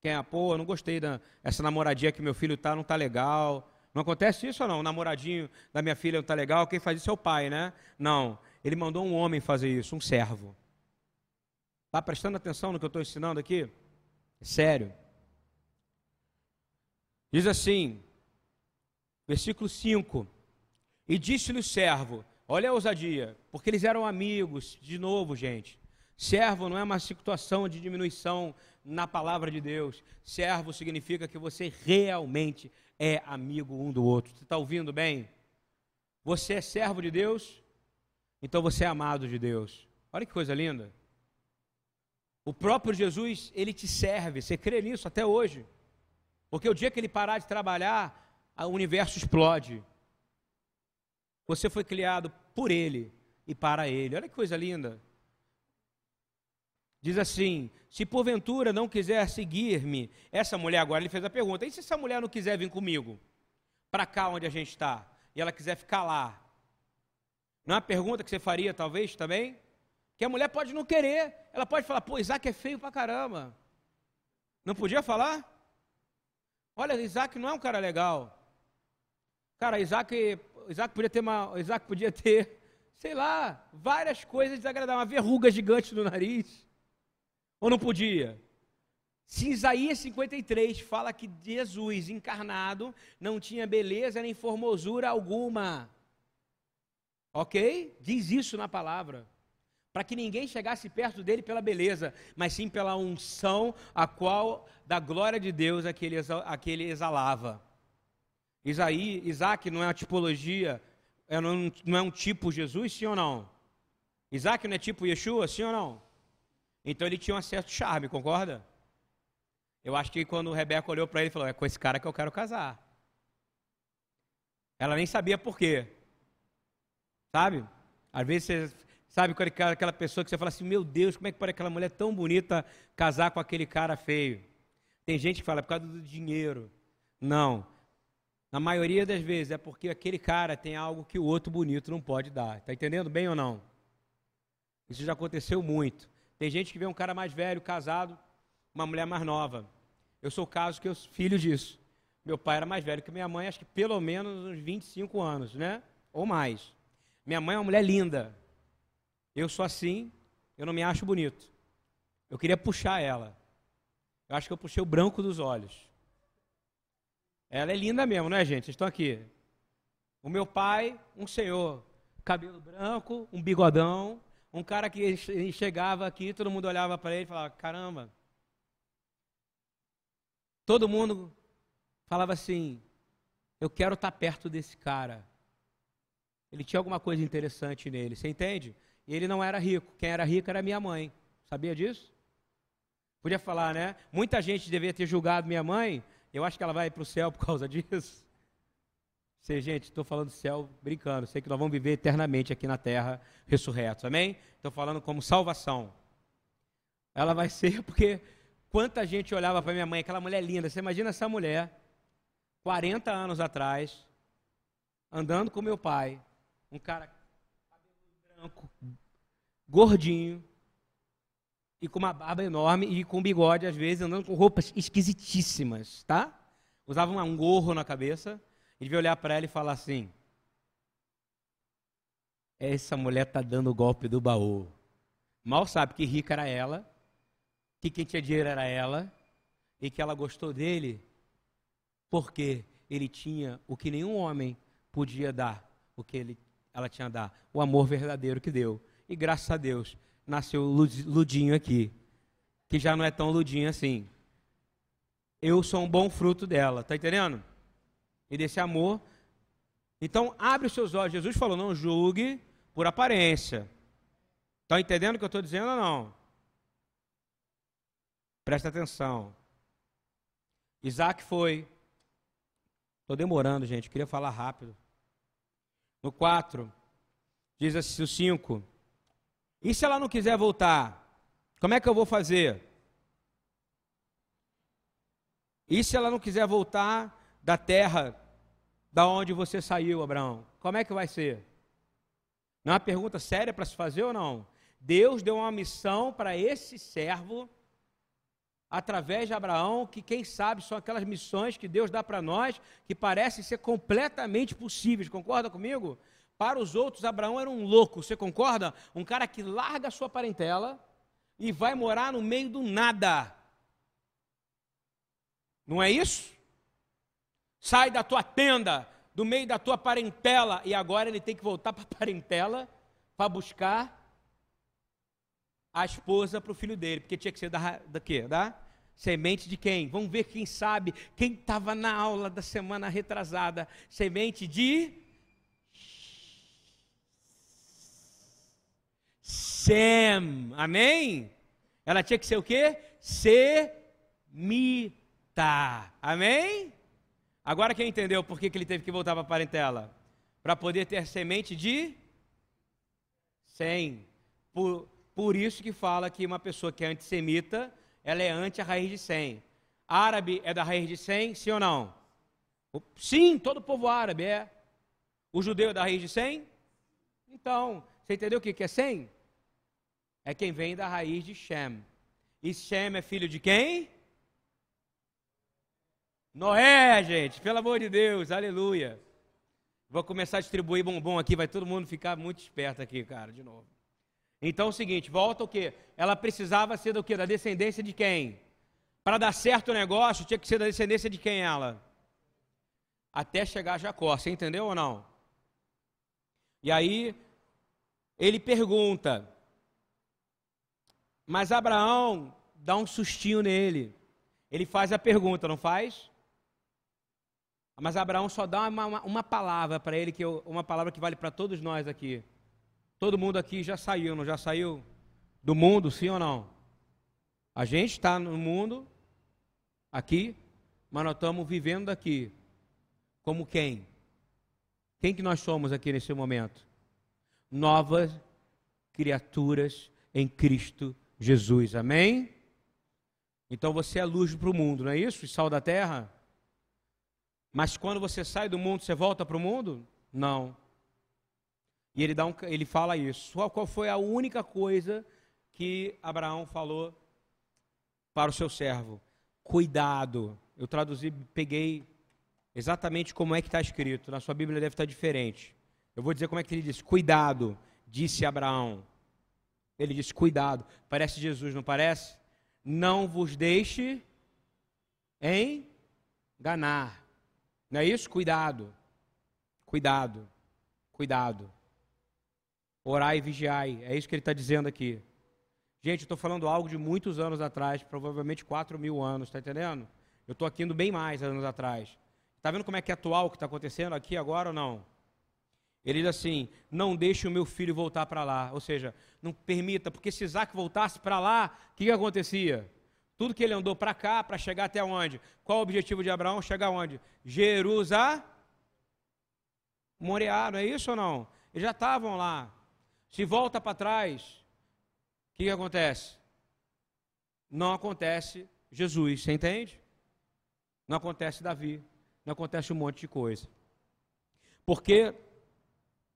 Quem é? Pô, não gostei dessa namoradinha que meu filho tá, não tá legal. Não acontece isso ou não? O namoradinho da minha filha não tá legal, quem faz isso é o pai, né? Não. Ele mandou um homem fazer isso, um servo. Está prestando atenção no que eu estou ensinando aqui? Sério. Diz assim, versículo 5: E disse-lhe o servo: Olha a ousadia, porque eles eram amigos, de novo, gente. Servo não é uma situação de diminuição na palavra de Deus. Servo significa que você realmente é amigo um do outro. Você está ouvindo bem? Você é servo de Deus, então você é amado de Deus. Olha que coisa linda. O próprio Jesus, ele te serve. Você crê nisso até hoje? Porque o dia que ele parar de trabalhar, o universo explode. Você foi criado por ele e para ele. Olha que coisa linda. Diz assim: se porventura não quiser seguir-me, essa mulher agora ele fez a pergunta: e se essa mulher não quiser vir comigo para cá onde a gente está e ela quiser ficar lá? Não é uma pergunta que você faria talvez também? Que a mulher pode não querer, ela pode falar: pô, Isaac é feio pra caramba. Não podia falar? Olha, Isaac não é um cara legal. Cara, Isaac, Isaac podia ter uma, Isaac podia ter, sei lá, várias coisas desagradáveis, uma verruga gigante no nariz. Ou não podia? Se Isaías 53 fala que Jesus encarnado não tinha beleza nem formosura alguma. OK? Diz isso na palavra para que ninguém chegasse perto dele pela beleza, mas sim pela unção a qual da glória de Deus aquele, aquele exalava. Isaí, Isaac não é uma tipologia, é, não é um tipo Jesus, sim ou não? Isaac não é tipo Yeshua, sim ou não? Então ele tinha um certo charme, concorda? Eu acho que quando Rebeca olhou para ele, falou: É com esse cara que eu quero casar. Ela nem sabia por quê. Sabe? Às vezes você Sabe, aquela pessoa que você fala assim, meu Deus, como é que pode aquela mulher tão bonita casar com aquele cara feio? Tem gente que fala, é por causa do dinheiro. Não. Na maioria das vezes é porque aquele cara tem algo que o outro bonito não pode dar. Está entendendo bem ou não? Isso já aconteceu muito. Tem gente que vê um cara mais velho, casado, uma mulher mais nova. Eu sou caso que eu filho disso. Meu pai era mais velho que minha mãe, acho que pelo menos uns 25 anos, né? Ou mais. Minha mãe é uma mulher linda, eu sou assim, eu não me acho bonito. Eu queria puxar ela. Eu acho que eu puxei o branco dos olhos. Ela é linda mesmo, não é, gente? Vocês estão aqui. O meu pai, um senhor, cabelo branco, um bigodão, um cara que chegava aqui, todo mundo olhava para ele e falava: caramba. Todo mundo falava assim: eu quero estar tá perto desse cara. Ele tinha alguma coisa interessante nele, você entende? E ele não era rico. Quem era rico era minha mãe. Sabia disso? Podia falar, né? Muita gente devia ter julgado minha mãe. Eu acho que ela vai para o céu por causa [laughs] disso. Sei, gente, estou falando do céu brincando. Sei que nós vamos viver eternamente aqui na terra, ressurretos. Amém? Estou falando como salvação. Ela vai ser [laughs] porque quanta gente olhava para minha mãe, aquela mulher linda. Você imagina essa mulher, 40 anos atrás, andando com meu pai, um cara branco, gordinho, e com uma barba enorme e com bigode, às vezes, andando com roupas esquisitíssimas, tá? Usava um gorro na cabeça. Ele devia olhar para ela e falar assim: Essa mulher tá dando o golpe do baú. Mal sabe que rica era ela, que quem tinha dinheiro era ela, e que ela gostou dele porque ele tinha o que nenhum homem podia dar, o que ele ela tinha a dar o amor verdadeiro que deu. E graças a Deus, nasceu Ludinho aqui, que já não é tão Ludinho assim. Eu sou um bom fruto dela, tá entendendo? E desse amor. Então, abre os seus olhos. Jesus falou: não julgue por aparência. Está entendendo o que eu estou dizendo ou não? Presta atenção. Isaac foi. Estou demorando, gente. Queria falar rápido. No 4, diz assim o 5. E se ela não quiser voltar? Como é que eu vou fazer? E se ela não quiser voltar da terra da onde você saiu, Abraão. Como é que vai ser? Não é uma pergunta séria para se fazer ou não? Deus deu uma missão para esse servo, através de Abraão, que quem sabe são aquelas missões que Deus dá para nós, que parecem ser completamente possíveis. Concorda comigo? Para os outros, Abraão era um louco, você concorda? Um cara que larga a sua parentela e vai morar no meio do nada. Não é isso? Sai da tua tenda, do meio da tua parentela, e agora ele tem que voltar [laughs] para a parentela para buscar a esposa para o filho dele, porque tinha que ser da, da quê? Da semente de quem? Vamos ver quem sabe, quem estava na aula da semana retrasada. Semente de Sem. Amém? Ela tinha que ser o quê? Semita. Amém? Agora quem entendeu por que, que ele teve que voltar para a parentela? Para poder ter semente de 100. Por, por isso que fala que uma pessoa que é antissemita, ela é anti a raiz de 100. Árabe é da raiz de 100, sim ou não? Sim, todo povo árabe é. O judeu é da raiz de 100? Então, você entendeu o que é 100? É quem vem da raiz de Shem. E Shem é filho de quem? Noé, gente, pelo amor de Deus, aleluia. Vou começar a distribuir bombom aqui, vai todo mundo ficar muito esperto aqui, cara, de novo. Então é o seguinte, volta o quê? Ela precisava ser do quê? Da descendência de quem? Para dar certo o negócio, tinha que ser da descendência de quem ela? Até chegar a Jacó, você entendeu ou não? E aí, ele pergunta, mas Abraão dá um sustinho nele. Ele faz a pergunta, não faz? Mas Abraão só dá uma, uma, uma palavra para ele, que eu, uma palavra que vale para todos nós aqui. Todo mundo aqui já saiu, não já saiu do mundo, sim ou não? A gente está no mundo, aqui, mas nós estamos vivendo aqui. Como quem? Quem que nós somos aqui nesse momento? Novas criaturas em Cristo Jesus. Amém? Então você é luz para o mundo, não é isso? E sal da terra? Mas quando você sai do mundo, você volta para o mundo? Não. E ele, dá um, ele fala isso. Qual foi a única coisa que Abraão falou para o seu servo? Cuidado. Eu traduzi, peguei exatamente como é que está escrito. Na sua Bíblia deve estar diferente. Eu vou dizer como é que ele disse. Cuidado, disse Abraão. Ele disse: Cuidado. Parece Jesus, não parece? Não vos deixe enganar. Não é isso? Cuidado. Cuidado. Cuidado. Orai e vigiai. É isso que ele está dizendo aqui. Gente, estou falando algo de muitos anos atrás, provavelmente 4 mil anos, está entendendo? Eu estou aqui indo bem mais anos atrás. Está vendo como é que é atual o que está acontecendo aqui agora ou não? Ele diz assim: não deixe o meu filho voltar para lá. Ou seja, não permita, porque se Isaac voltasse para lá, o que, que acontecia? Tudo que ele andou para cá, para chegar até onde? Qual o objetivo de Abraão? Chegar onde? Jerusalém. Moriá, não é isso ou não? Eles já estavam lá. Se volta para trás, o que, que acontece? Não acontece Jesus, você entende? Não acontece Davi, não acontece um monte de coisa. Porque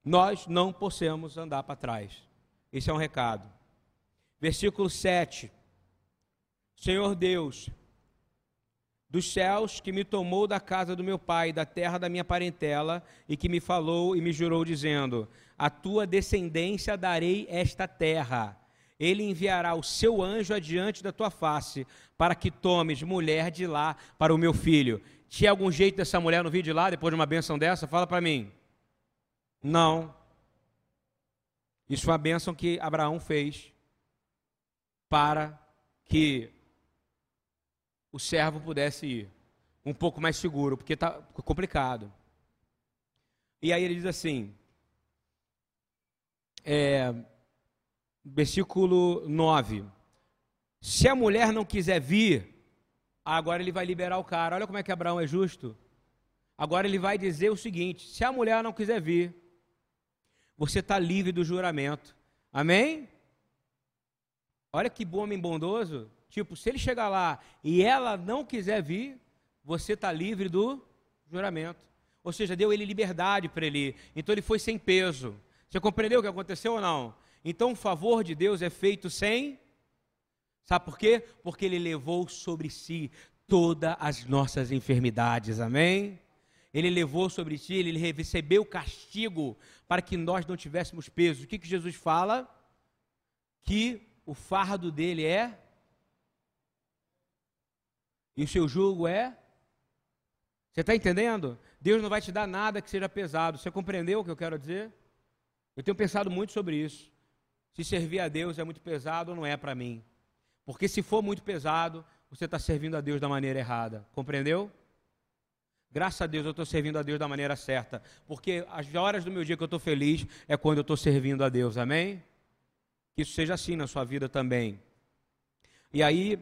nós não possamos andar para trás. Esse é um recado. Versículo 7. Senhor Deus, dos céus que me tomou da casa do meu pai, da terra da minha parentela, e que me falou e me jurou, dizendo: A tua descendência darei esta terra. Ele enviará o seu anjo adiante da tua face, para que tomes mulher de lá para o meu filho. Tinha algum jeito dessa mulher no vir de lá, depois de uma benção dessa? Fala para mim. Não. Isso foi uma bênção que Abraão fez para que o servo pudesse ir um pouco mais seguro, porque está complicado. E aí ele diz assim, é, versículo 9: Se a mulher não quiser vir, agora ele vai liberar o cara. Olha como é que Abraão é justo. Agora ele vai dizer o seguinte: se a mulher não quiser vir, você está livre do juramento. Amém? Olha que bom homem bondoso. Tipo, se ele chegar lá e ela não quiser vir, você está livre do juramento. Ou seja, deu ele liberdade para ele. Então ele foi sem peso. Você compreendeu o que aconteceu ou não? Então o favor de Deus é feito sem. Sabe por quê? Porque ele levou sobre si todas as nossas enfermidades. Amém? Ele levou sobre si, ele recebeu o castigo para que nós não tivéssemos peso. O que, que Jesus fala? Que o fardo dele é. E o seu jugo é. Você está entendendo? Deus não vai te dar nada que seja pesado. Você compreendeu o que eu quero dizer? Eu tenho pensado muito sobre isso. Se servir a Deus é muito pesado ou não é para mim. Porque se for muito pesado, você está servindo a Deus da maneira errada. Compreendeu? Graças a Deus eu estou servindo a Deus da maneira certa. Porque as horas do meu dia que eu estou feliz é quando eu estou servindo a Deus. Amém? Que isso seja assim na sua vida também. E aí,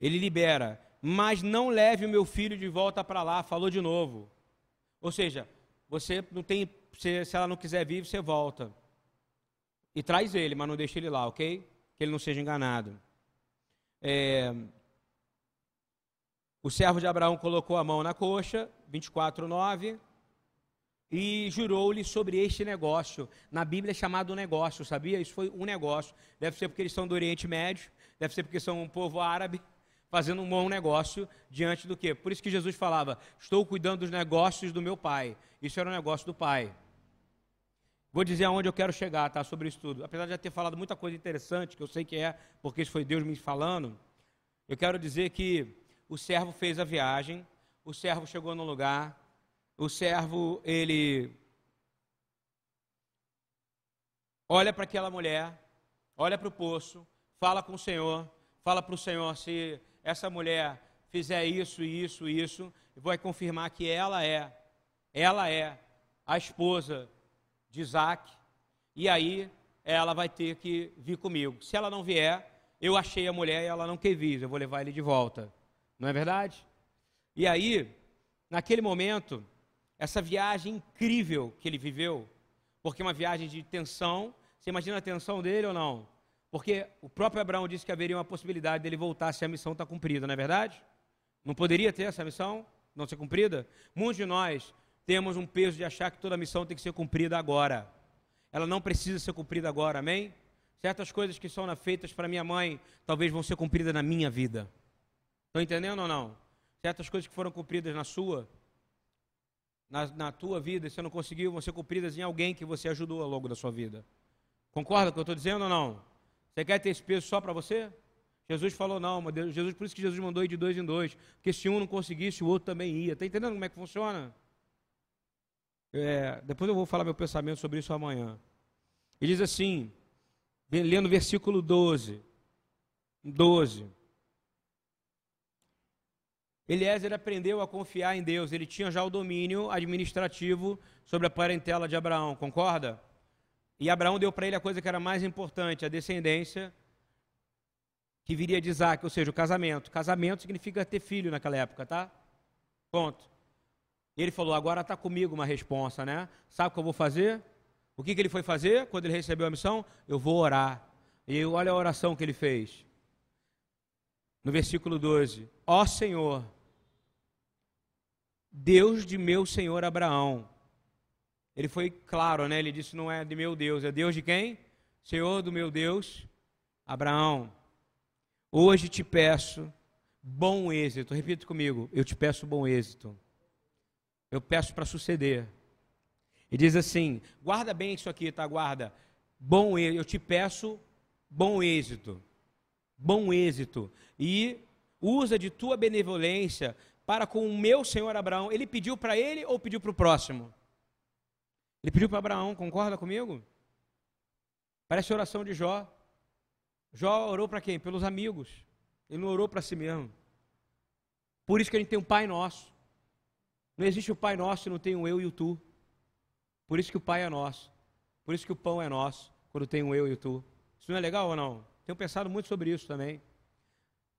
ele libera. Mas não leve o meu filho de volta para lá. Falou de novo. Ou seja, você não tem. Se, se ela não quiser vir, você volta. E traz ele, mas não deixe ele lá, ok? Que ele não seja enganado. É, o servo de Abraão colocou a mão na coxa, 24, 9, e jurou-lhe sobre este negócio. Na Bíblia é chamado negócio, sabia? Isso foi um negócio. Deve ser porque eles são do Oriente Médio, deve ser porque são um povo árabe, fazendo um bom negócio diante do quê? Por isso que Jesus falava: Estou cuidando dos negócios do meu pai. Isso era um negócio do pai. Vou dizer aonde eu quero chegar, tá? Sobre isso tudo. Apesar de já ter falado muita coisa interessante, que eu sei que é, porque isso foi Deus me falando, eu quero dizer que o servo fez a viagem, o servo chegou no lugar, o servo, ele olha para aquela mulher, olha para o poço, fala com o Senhor, fala para o Senhor se essa mulher fizer isso, isso, isso, vai confirmar que ela é, ela é a esposa de Isaac, e aí ela vai ter que vir comigo. Se ela não vier, eu achei a mulher e ela não quer vir, eu vou levar ele de volta. Não é verdade? E aí, naquele momento, essa viagem incrível que ele viveu, porque uma viagem de tensão, você imagina a tensão dele ou não? Porque o próprio Abraão disse que haveria uma possibilidade dele voltar se a missão está cumprida, não é verdade? Não poderia ter essa missão não ser cumprida? Muitos de nós temos um peso de achar que toda missão tem que ser cumprida agora. Ela não precisa ser cumprida agora, amém? Certas coisas que são feitas para minha mãe, talvez vão ser cumpridas na minha vida. Estão entendendo ou não? Certas coisas que foram cumpridas na sua, na, na tua vida, e você não conseguiu, vão ser cumpridas em alguém que você ajudou ao longo da sua vida. Concorda com o que eu estou dizendo ou não? Você quer ter esse peso só para você? Jesus falou, não, mas Deus, Jesus, por isso que Jesus mandou ir de dois em dois. Porque se um não conseguisse, o outro também ia. Está entendendo como é que funciona? É, depois eu vou falar meu pensamento sobre isso amanhã. Ele diz assim, lendo o versículo 12. 12. Eliezer aprendeu a confiar em Deus, ele tinha já o domínio administrativo sobre a parentela de Abraão, concorda? E Abraão deu para ele a coisa que era mais importante, a descendência que viria de Isaac, ou seja, o casamento. Casamento significa ter filho naquela época, tá? Ponto. E ele falou: agora está comigo uma resposta, né? Sabe o que eu vou fazer? O que, que ele foi fazer quando ele recebeu a missão? Eu vou orar. E olha a oração que ele fez. No versículo 12: Ó Senhor, Deus de meu senhor Abraão. Ele foi claro, né? Ele disse: Não é de meu Deus, é Deus de quem? Senhor do meu Deus, Abraão. Hoje te peço bom êxito. Repita comigo: Eu te peço bom êxito. Eu peço para suceder. E diz assim: guarda bem isso aqui, tá? Guarda. Bom êxito. Eu te peço bom êxito. Bom êxito. E usa de tua benevolência para com o meu senhor Abraão. Ele pediu para ele ou pediu para o próximo? Ele pediu para Abraão, concorda comigo? Parece a oração de Jó. Jó orou para quem? Pelos amigos. Ele não orou para si mesmo. Por isso que a gente tem um Pai Nosso. Não existe o Pai Nosso se não tem um eu e o tu. Por isso que o Pai é nosso. Por isso que o pão é nosso, quando tem um eu e o tu. Isso não é legal ou não? Tenho pensado muito sobre isso também.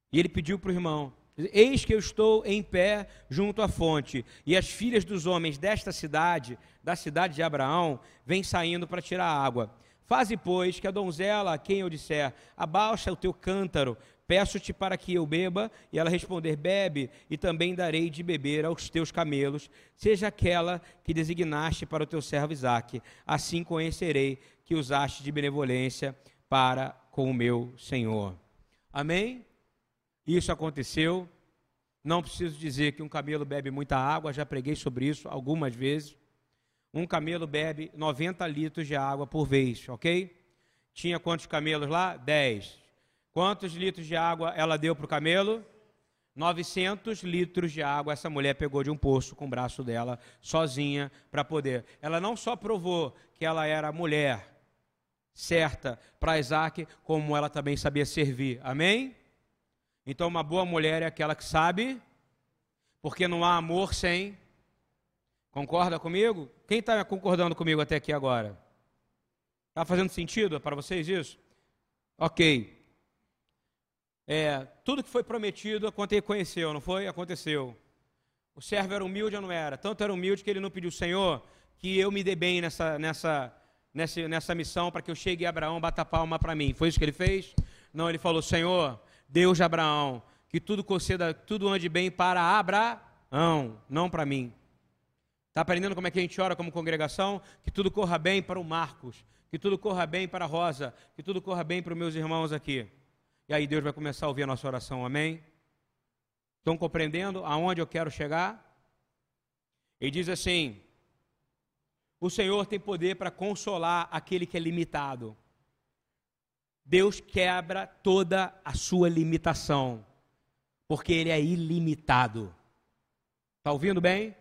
E ele pediu para o irmão: Eis que eu estou em pé junto à fonte, e as filhas dos homens desta cidade, da cidade de Abraão, vêm saindo para tirar água. Faze, pois, que a donzela a quem eu disser, abaixa o teu cântaro, peço-te para que eu beba, e ela responder, bebe, e também darei de beber aos teus camelos, seja aquela que designaste para o teu servo Isaque. Assim conhecerei que usaste de benevolência para com o meu Senhor. Amém? Isso aconteceu. Não preciso dizer que um camelo bebe muita água, já preguei sobre isso algumas vezes um camelo bebe 90 litros de água por vez, ok? Tinha quantos camelos lá? 10. Quantos litros de água ela deu para o camelo? 900 litros de água essa mulher pegou de um poço com o braço dela, sozinha, para poder. Ela não só provou que ela era mulher certa para Isaac, como ela também sabia servir. Amém? Então, uma boa mulher é aquela que sabe, porque não há amor sem Concorda comigo? Quem está concordando comigo até aqui agora? Está fazendo sentido para vocês isso? Ok. É, tudo que foi prometido, aconteceu, não foi? Aconteceu. O servo era humilde ou não era? Tanto era humilde que ele não pediu, Senhor, que eu me dê bem nessa, nessa, nessa, nessa missão para que eu chegue a Abraão, bata palma para mim. Foi isso que ele fez? Não, ele falou, Senhor, Deus de Abraão, que tudo conceda, tudo ande bem para Abraão, não para mim. Está aprendendo como é que a gente ora como congregação? Que tudo corra bem para o Marcos, que tudo corra bem para a Rosa, que tudo corra bem para os meus irmãos aqui. E aí Deus vai começar a ouvir a nossa oração, amém? Estão compreendendo aonde eu quero chegar? Ele diz assim: O Senhor tem poder para consolar aquele que é limitado. Deus quebra toda a sua limitação, porque Ele é ilimitado. Está ouvindo bem?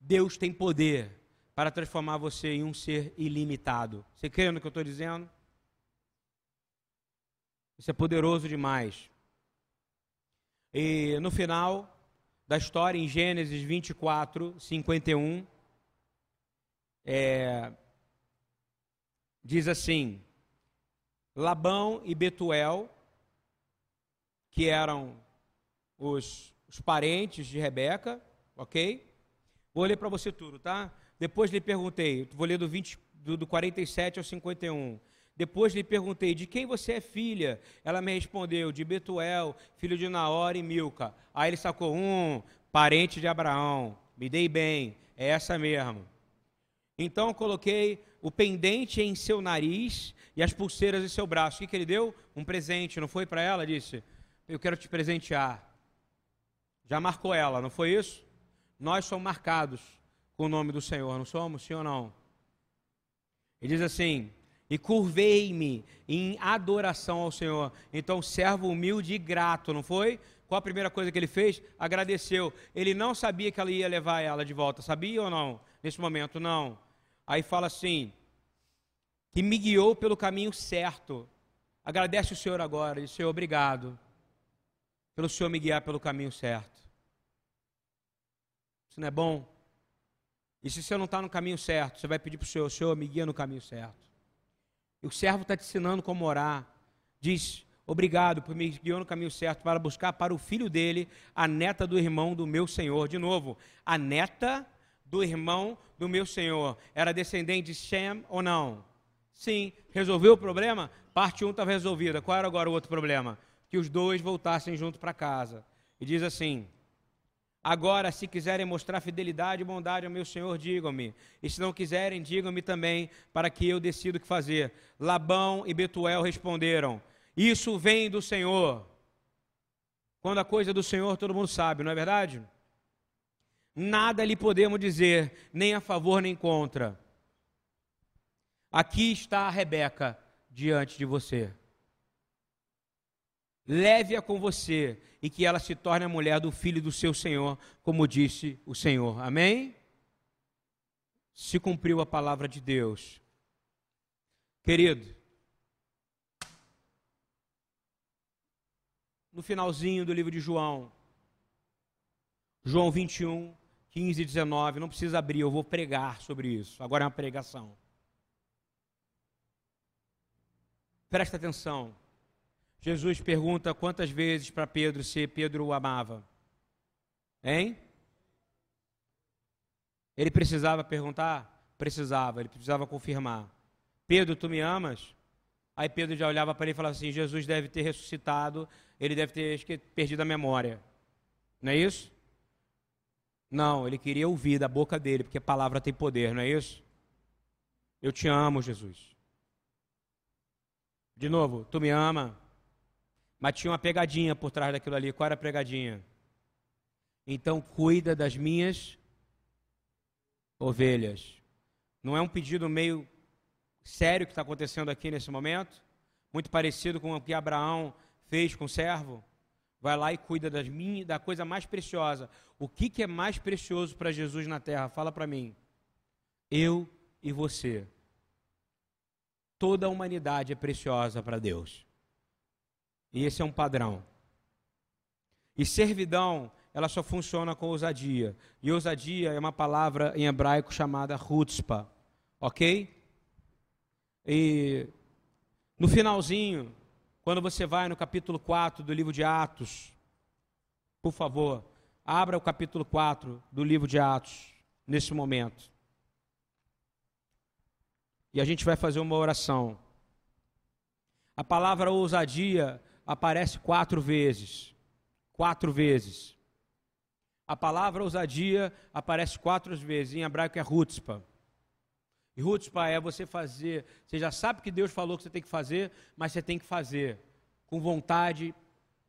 Deus tem poder para transformar você em um ser ilimitado. Você crê no que eu estou dizendo? Isso é poderoso demais. E no final da história, em Gênesis 24, 51, é, diz assim: Labão e Betuel, que eram os, os parentes de Rebeca, ok? Vou ler para você tudo, tá? Depois lhe perguntei, vou ler do, 20, do, do 47 ao 51. Depois lhe perguntei, de quem você é filha? Ela me respondeu, de Betuel, filho de Naor e Milca. Aí ele sacou, um, parente de Abraão. Me dei bem, é essa mesmo. Então coloquei o pendente em seu nariz e as pulseiras em seu braço. O que, que ele deu? Um presente, não foi para ela? Disse, eu quero te presentear. Já marcou ela, não foi isso? nós somos marcados com o nome do Senhor, não somos? Sim ou não? Ele diz assim: e curvei-me em adoração ao Senhor. Então, servo humilde e grato, não foi? Qual a primeira coisa que ele fez? Agradeceu. Ele não sabia que ela ia levar ela de volta, sabia ou não? Nesse momento, não. Aí fala assim: que me guiou pelo caminho certo. Agradece o Senhor agora, e Senhor, obrigado pelo Senhor me guiar pelo caminho certo. Isso não é bom? E se você não está no caminho certo, você vai pedir para o Senhor, Senhor, me guia no caminho certo. E o servo está te ensinando como orar. Diz, obrigado por me guiar no caminho certo para buscar para o filho dele a neta do irmão do meu Senhor. De novo, a neta do irmão do meu Senhor. Era descendente de Shem ou não? Sim. Resolveu o problema? Parte 1 um estava resolvida. Qual era agora o outro problema? Que os dois voltassem junto para casa. E diz assim: Agora, se quiserem mostrar fidelidade e bondade ao meu Senhor, digam-me. E se não quiserem, digam-me também, para que eu decida o que fazer. Labão e Betuel responderam: Isso vem do Senhor. Quando a coisa é do Senhor, todo mundo sabe, não é verdade? Nada lhe podemos dizer, nem a favor nem contra. Aqui está a Rebeca diante de você. Leve-a com você e que ela se torne a mulher do filho do seu Senhor, como disse o Senhor. Amém? Se cumpriu a palavra de Deus. Querido, no finalzinho do livro de João, João 21, 15 e 19, não precisa abrir, eu vou pregar sobre isso. Agora é uma pregação. Presta atenção. Jesus pergunta quantas vezes para Pedro se Pedro o amava. Hein? Ele precisava perguntar? Precisava, ele precisava confirmar. Pedro, tu me amas? Aí Pedro já olhava para ele e falava assim: Jesus deve ter ressuscitado, ele deve ter perdido a memória. Não é isso? Não, ele queria ouvir da boca dele, porque a palavra tem poder, não é isso? Eu te amo, Jesus. De novo, tu me ama. Mas tinha uma pegadinha por trás daquilo ali. Qual era a pegadinha? Então cuida das minhas ovelhas. Não é um pedido meio sério que está acontecendo aqui nesse momento? Muito parecido com o que Abraão fez com o servo? Vai lá e cuida das minhas, da coisa mais preciosa. O que, que é mais precioso para Jesus na terra? Fala para mim. Eu e você. Toda a humanidade é preciosa para Deus. E esse é um padrão. E servidão ela só funciona com ousadia. E ousadia é uma palavra em hebraico chamada chutzpah, ok? E no finalzinho, quando você vai no capítulo 4 do livro de Atos, por favor, abra o capítulo 4 do livro de Atos, nesse momento. E a gente vai fazer uma oração. A palavra ousadia aparece quatro vezes. Quatro vezes. A palavra ousadia aparece quatro vezes, em hebraico é rutzpa. E rutzpa é você fazer, você já sabe que Deus falou que você tem que fazer, mas você tem que fazer com vontade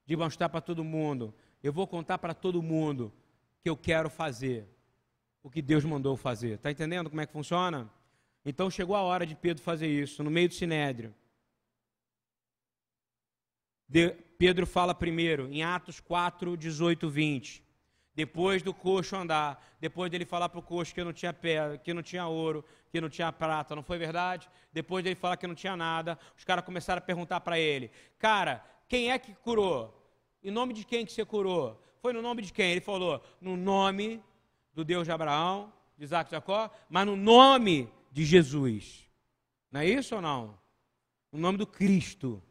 de mostrar para todo mundo. Eu vou contar para todo mundo que eu quero fazer o que Deus mandou fazer. Está entendendo como é que funciona? Então chegou a hora de Pedro fazer isso, no meio do sinédrio. De, Pedro fala primeiro, em Atos 4, 18, 20. Depois do coxo andar, depois dele falar para o coxo que não tinha pedra, que não tinha ouro, que não tinha prata, não foi verdade? Depois dele falar que não tinha nada, os caras começaram a perguntar para ele: Cara, quem é que curou? Em nome de quem que você curou? Foi no nome de quem? Ele falou: No nome do Deus de Abraão, de Isaac e Jacó, mas no nome de Jesus. Não é isso ou não? No nome do Cristo.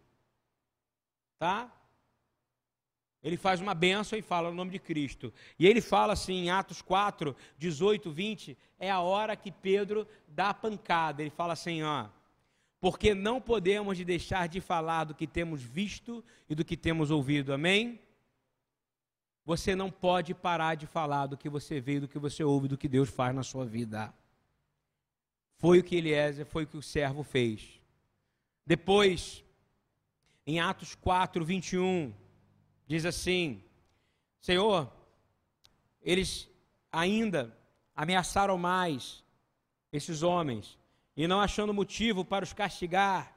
Tá? Ele faz uma benção e fala o no nome de Cristo. E ele fala assim em Atos 4, 18, 20, é a hora que Pedro dá a pancada. Ele fala assim, ó, porque não podemos deixar de falar do que temos visto e do que temos ouvido. Amém? Você não pode parar de falar do que você vê, do que você ouve, do que Deus faz na sua vida. Foi o que Eliezer, foi o que o servo fez. Depois, em Atos 4, 21, diz assim: Senhor, eles ainda ameaçaram mais esses homens, e não achando motivo para os castigar,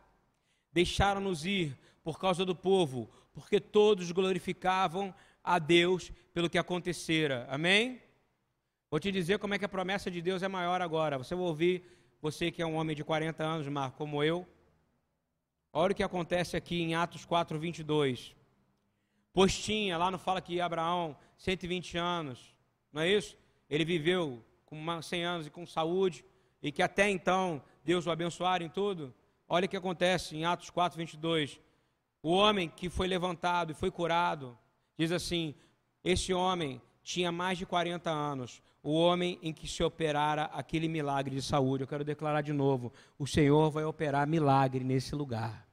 deixaram-nos ir por causa do povo, porque todos glorificavam a Deus pelo que acontecera. Amém? Vou te dizer como é que a promessa de Deus é maior agora. Você vai ouvir, você que é um homem de 40 anos, Marco, como eu. Olha o que acontece aqui em Atos 4, 22. Pois tinha, lá não fala que Abraão, 120 anos, não é isso? Ele viveu com 100 anos e com saúde, e que até então Deus o abençoara em tudo. Olha o que acontece em Atos 4, 22. O homem que foi levantado e foi curado, diz assim: Esse homem tinha mais de 40 anos, o homem em que se operara aquele milagre de saúde. Eu quero declarar de novo: o Senhor vai operar milagre nesse lugar.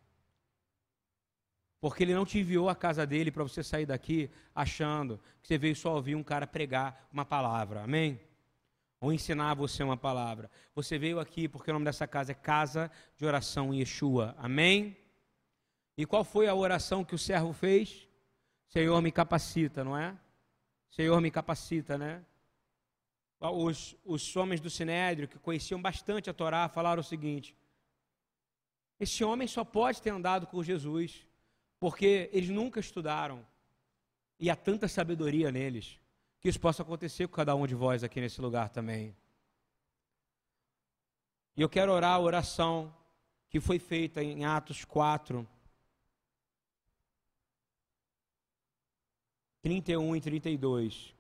Porque ele não te enviou à casa dele para você sair daqui achando que você veio só ouvir um cara pregar uma palavra. Amém? Ou ensinar você uma palavra. Você veio aqui porque o nome dessa casa é Casa de Oração Yeshua. Amém? E qual foi a oração que o servo fez? Senhor, me capacita, não é? Senhor, me capacita, né? Os, os homens do Sinédrio, que conheciam bastante a Torá, falaram o seguinte: Esse homem só pode ter andado com Jesus porque eles nunca estudaram e há tanta sabedoria neles que isso possa acontecer com cada um de vós aqui nesse lugar também. E eu quero orar a oração que foi feita em Atos 4, 31 e 32.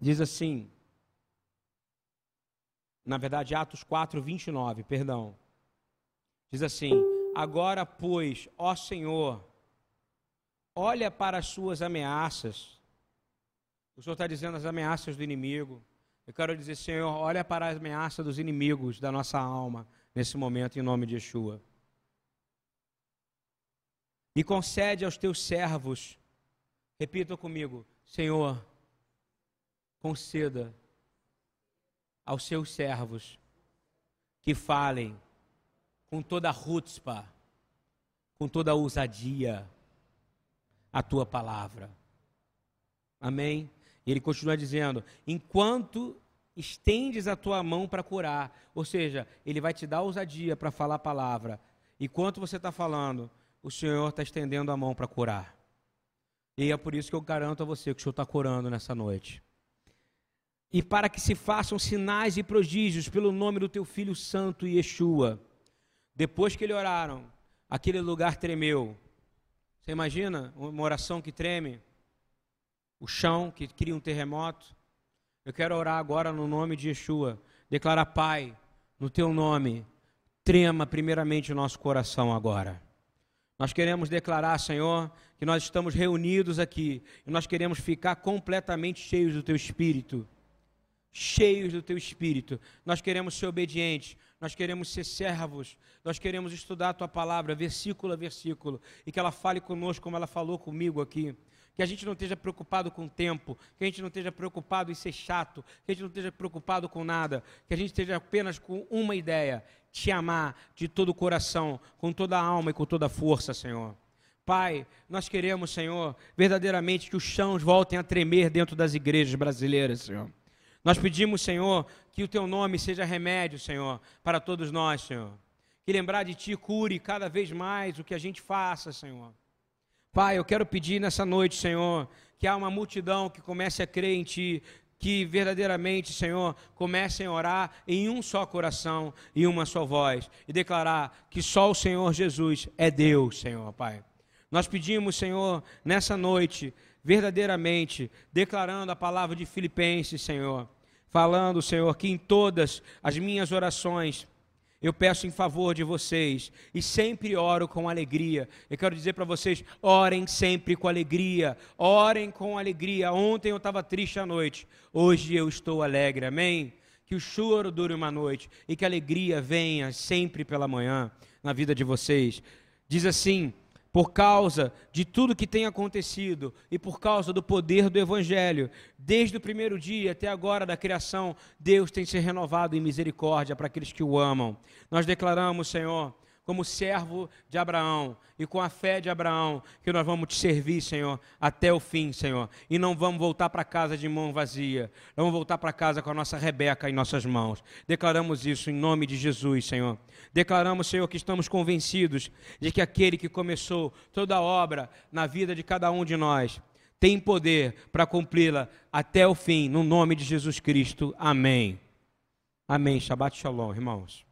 Diz assim, na verdade, Atos 4, 29, perdão. Diz assim: Agora, pois, ó Senhor, olha para as suas ameaças. O Senhor está dizendo as ameaças do inimigo. Eu quero dizer, Senhor, olha para a ameaça dos inimigos da nossa alma nesse momento, em nome de Yeshua. E concede aos teus servos, repita comigo, Senhor, conceda aos seus servos que falem com toda a com toda a ousadia, a tua palavra. Amém? E ele continua dizendo: enquanto estendes a tua mão para curar, ou seja, ele vai te dar ousadia para falar a palavra. Enquanto você está falando, o Senhor está estendendo a mão para curar. E é por isso que eu garanto a você que o Senhor está curando nessa noite. E para que se façam sinais e prodígios pelo nome do teu Filho Santo Yeshua. Depois que eles oraram, aquele lugar tremeu. Você imagina uma oração que treme? O chão que cria um terremoto. Eu quero orar agora no nome de Yeshua. Declarar, Pai, no teu nome, trema primeiramente o nosso coração agora. Nós queremos declarar, Senhor, que nós estamos reunidos aqui e nós queremos ficar completamente cheios do teu espírito. Cheios do teu espírito. Nós queremos ser obedientes, nós queremos ser servos, nós queremos estudar a tua palavra, versículo a versículo, e que ela fale conosco como ela falou comigo aqui. Que a gente não esteja preocupado com o tempo, que a gente não esteja preocupado em ser chato, que a gente não esteja preocupado com nada, que a gente esteja apenas com uma ideia: te amar de todo o coração, com toda a alma e com toda a força, Senhor. Pai, nós queremos, Senhor, verdadeiramente que os chãos voltem a tremer dentro das igrejas brasileiras, Senhor. Nós pedimos, Senhor, que o teu nome seja remédio, Senhor, para todos nós, Senhor. Que lembrar de ti cure cada vez mais o que a gente faça, Senhor. Pai, eu quero pedir nessa noite, Senhor, que há uma multidão que comece a crer em ti, que verdadeiramente, Senhor, comecem a orar em um só coração e uma só voz e declarar que só o Senhor Jesus é Deus, Senhor, Pai. Nós pedimos, Senhor, nessa noite, verdadeiramente, declarando a palavra de Filipenses, Senhor, falando, Senhor, que em todas as minhas orações eu peço em favor de vocês e sempre oro com alegria. Eu quero dizer para vocês: orem sempre com alegria, orem com alegria. Ontem eu estava triste à noite, hoje eu estou alegre, amém? Que o choro dure uma noite e que a alegria venha sempre pela manhã na vida de vocês. Diz assim: por causa de tudo que tem acontecido e por causa do poder do Evangelho, desde o primeiro dia até agora da criação, Deus tem se renovado em misericórdia para aqueles que o amam. Nós declaramos, Senhor, como servo de Abraão e com a fé de Abraão, que nós vamos te servir, Senhor, até o fim, Senhor. E não vamos voltar para casa de mão vazia. Vamos voltar para casa com a nossa Rebeca em nossas mãos. Declaramos isso em nome de Jesus, Senhor. Declaramos, Senhor, que estamos convencidos de que aquele que começou toda a obra na vida de cada um de nós tem poder para cumpri-la até o fim, no nome de Jesus Cristo. Amém. Amém. Shabbat Shalom, irmãos.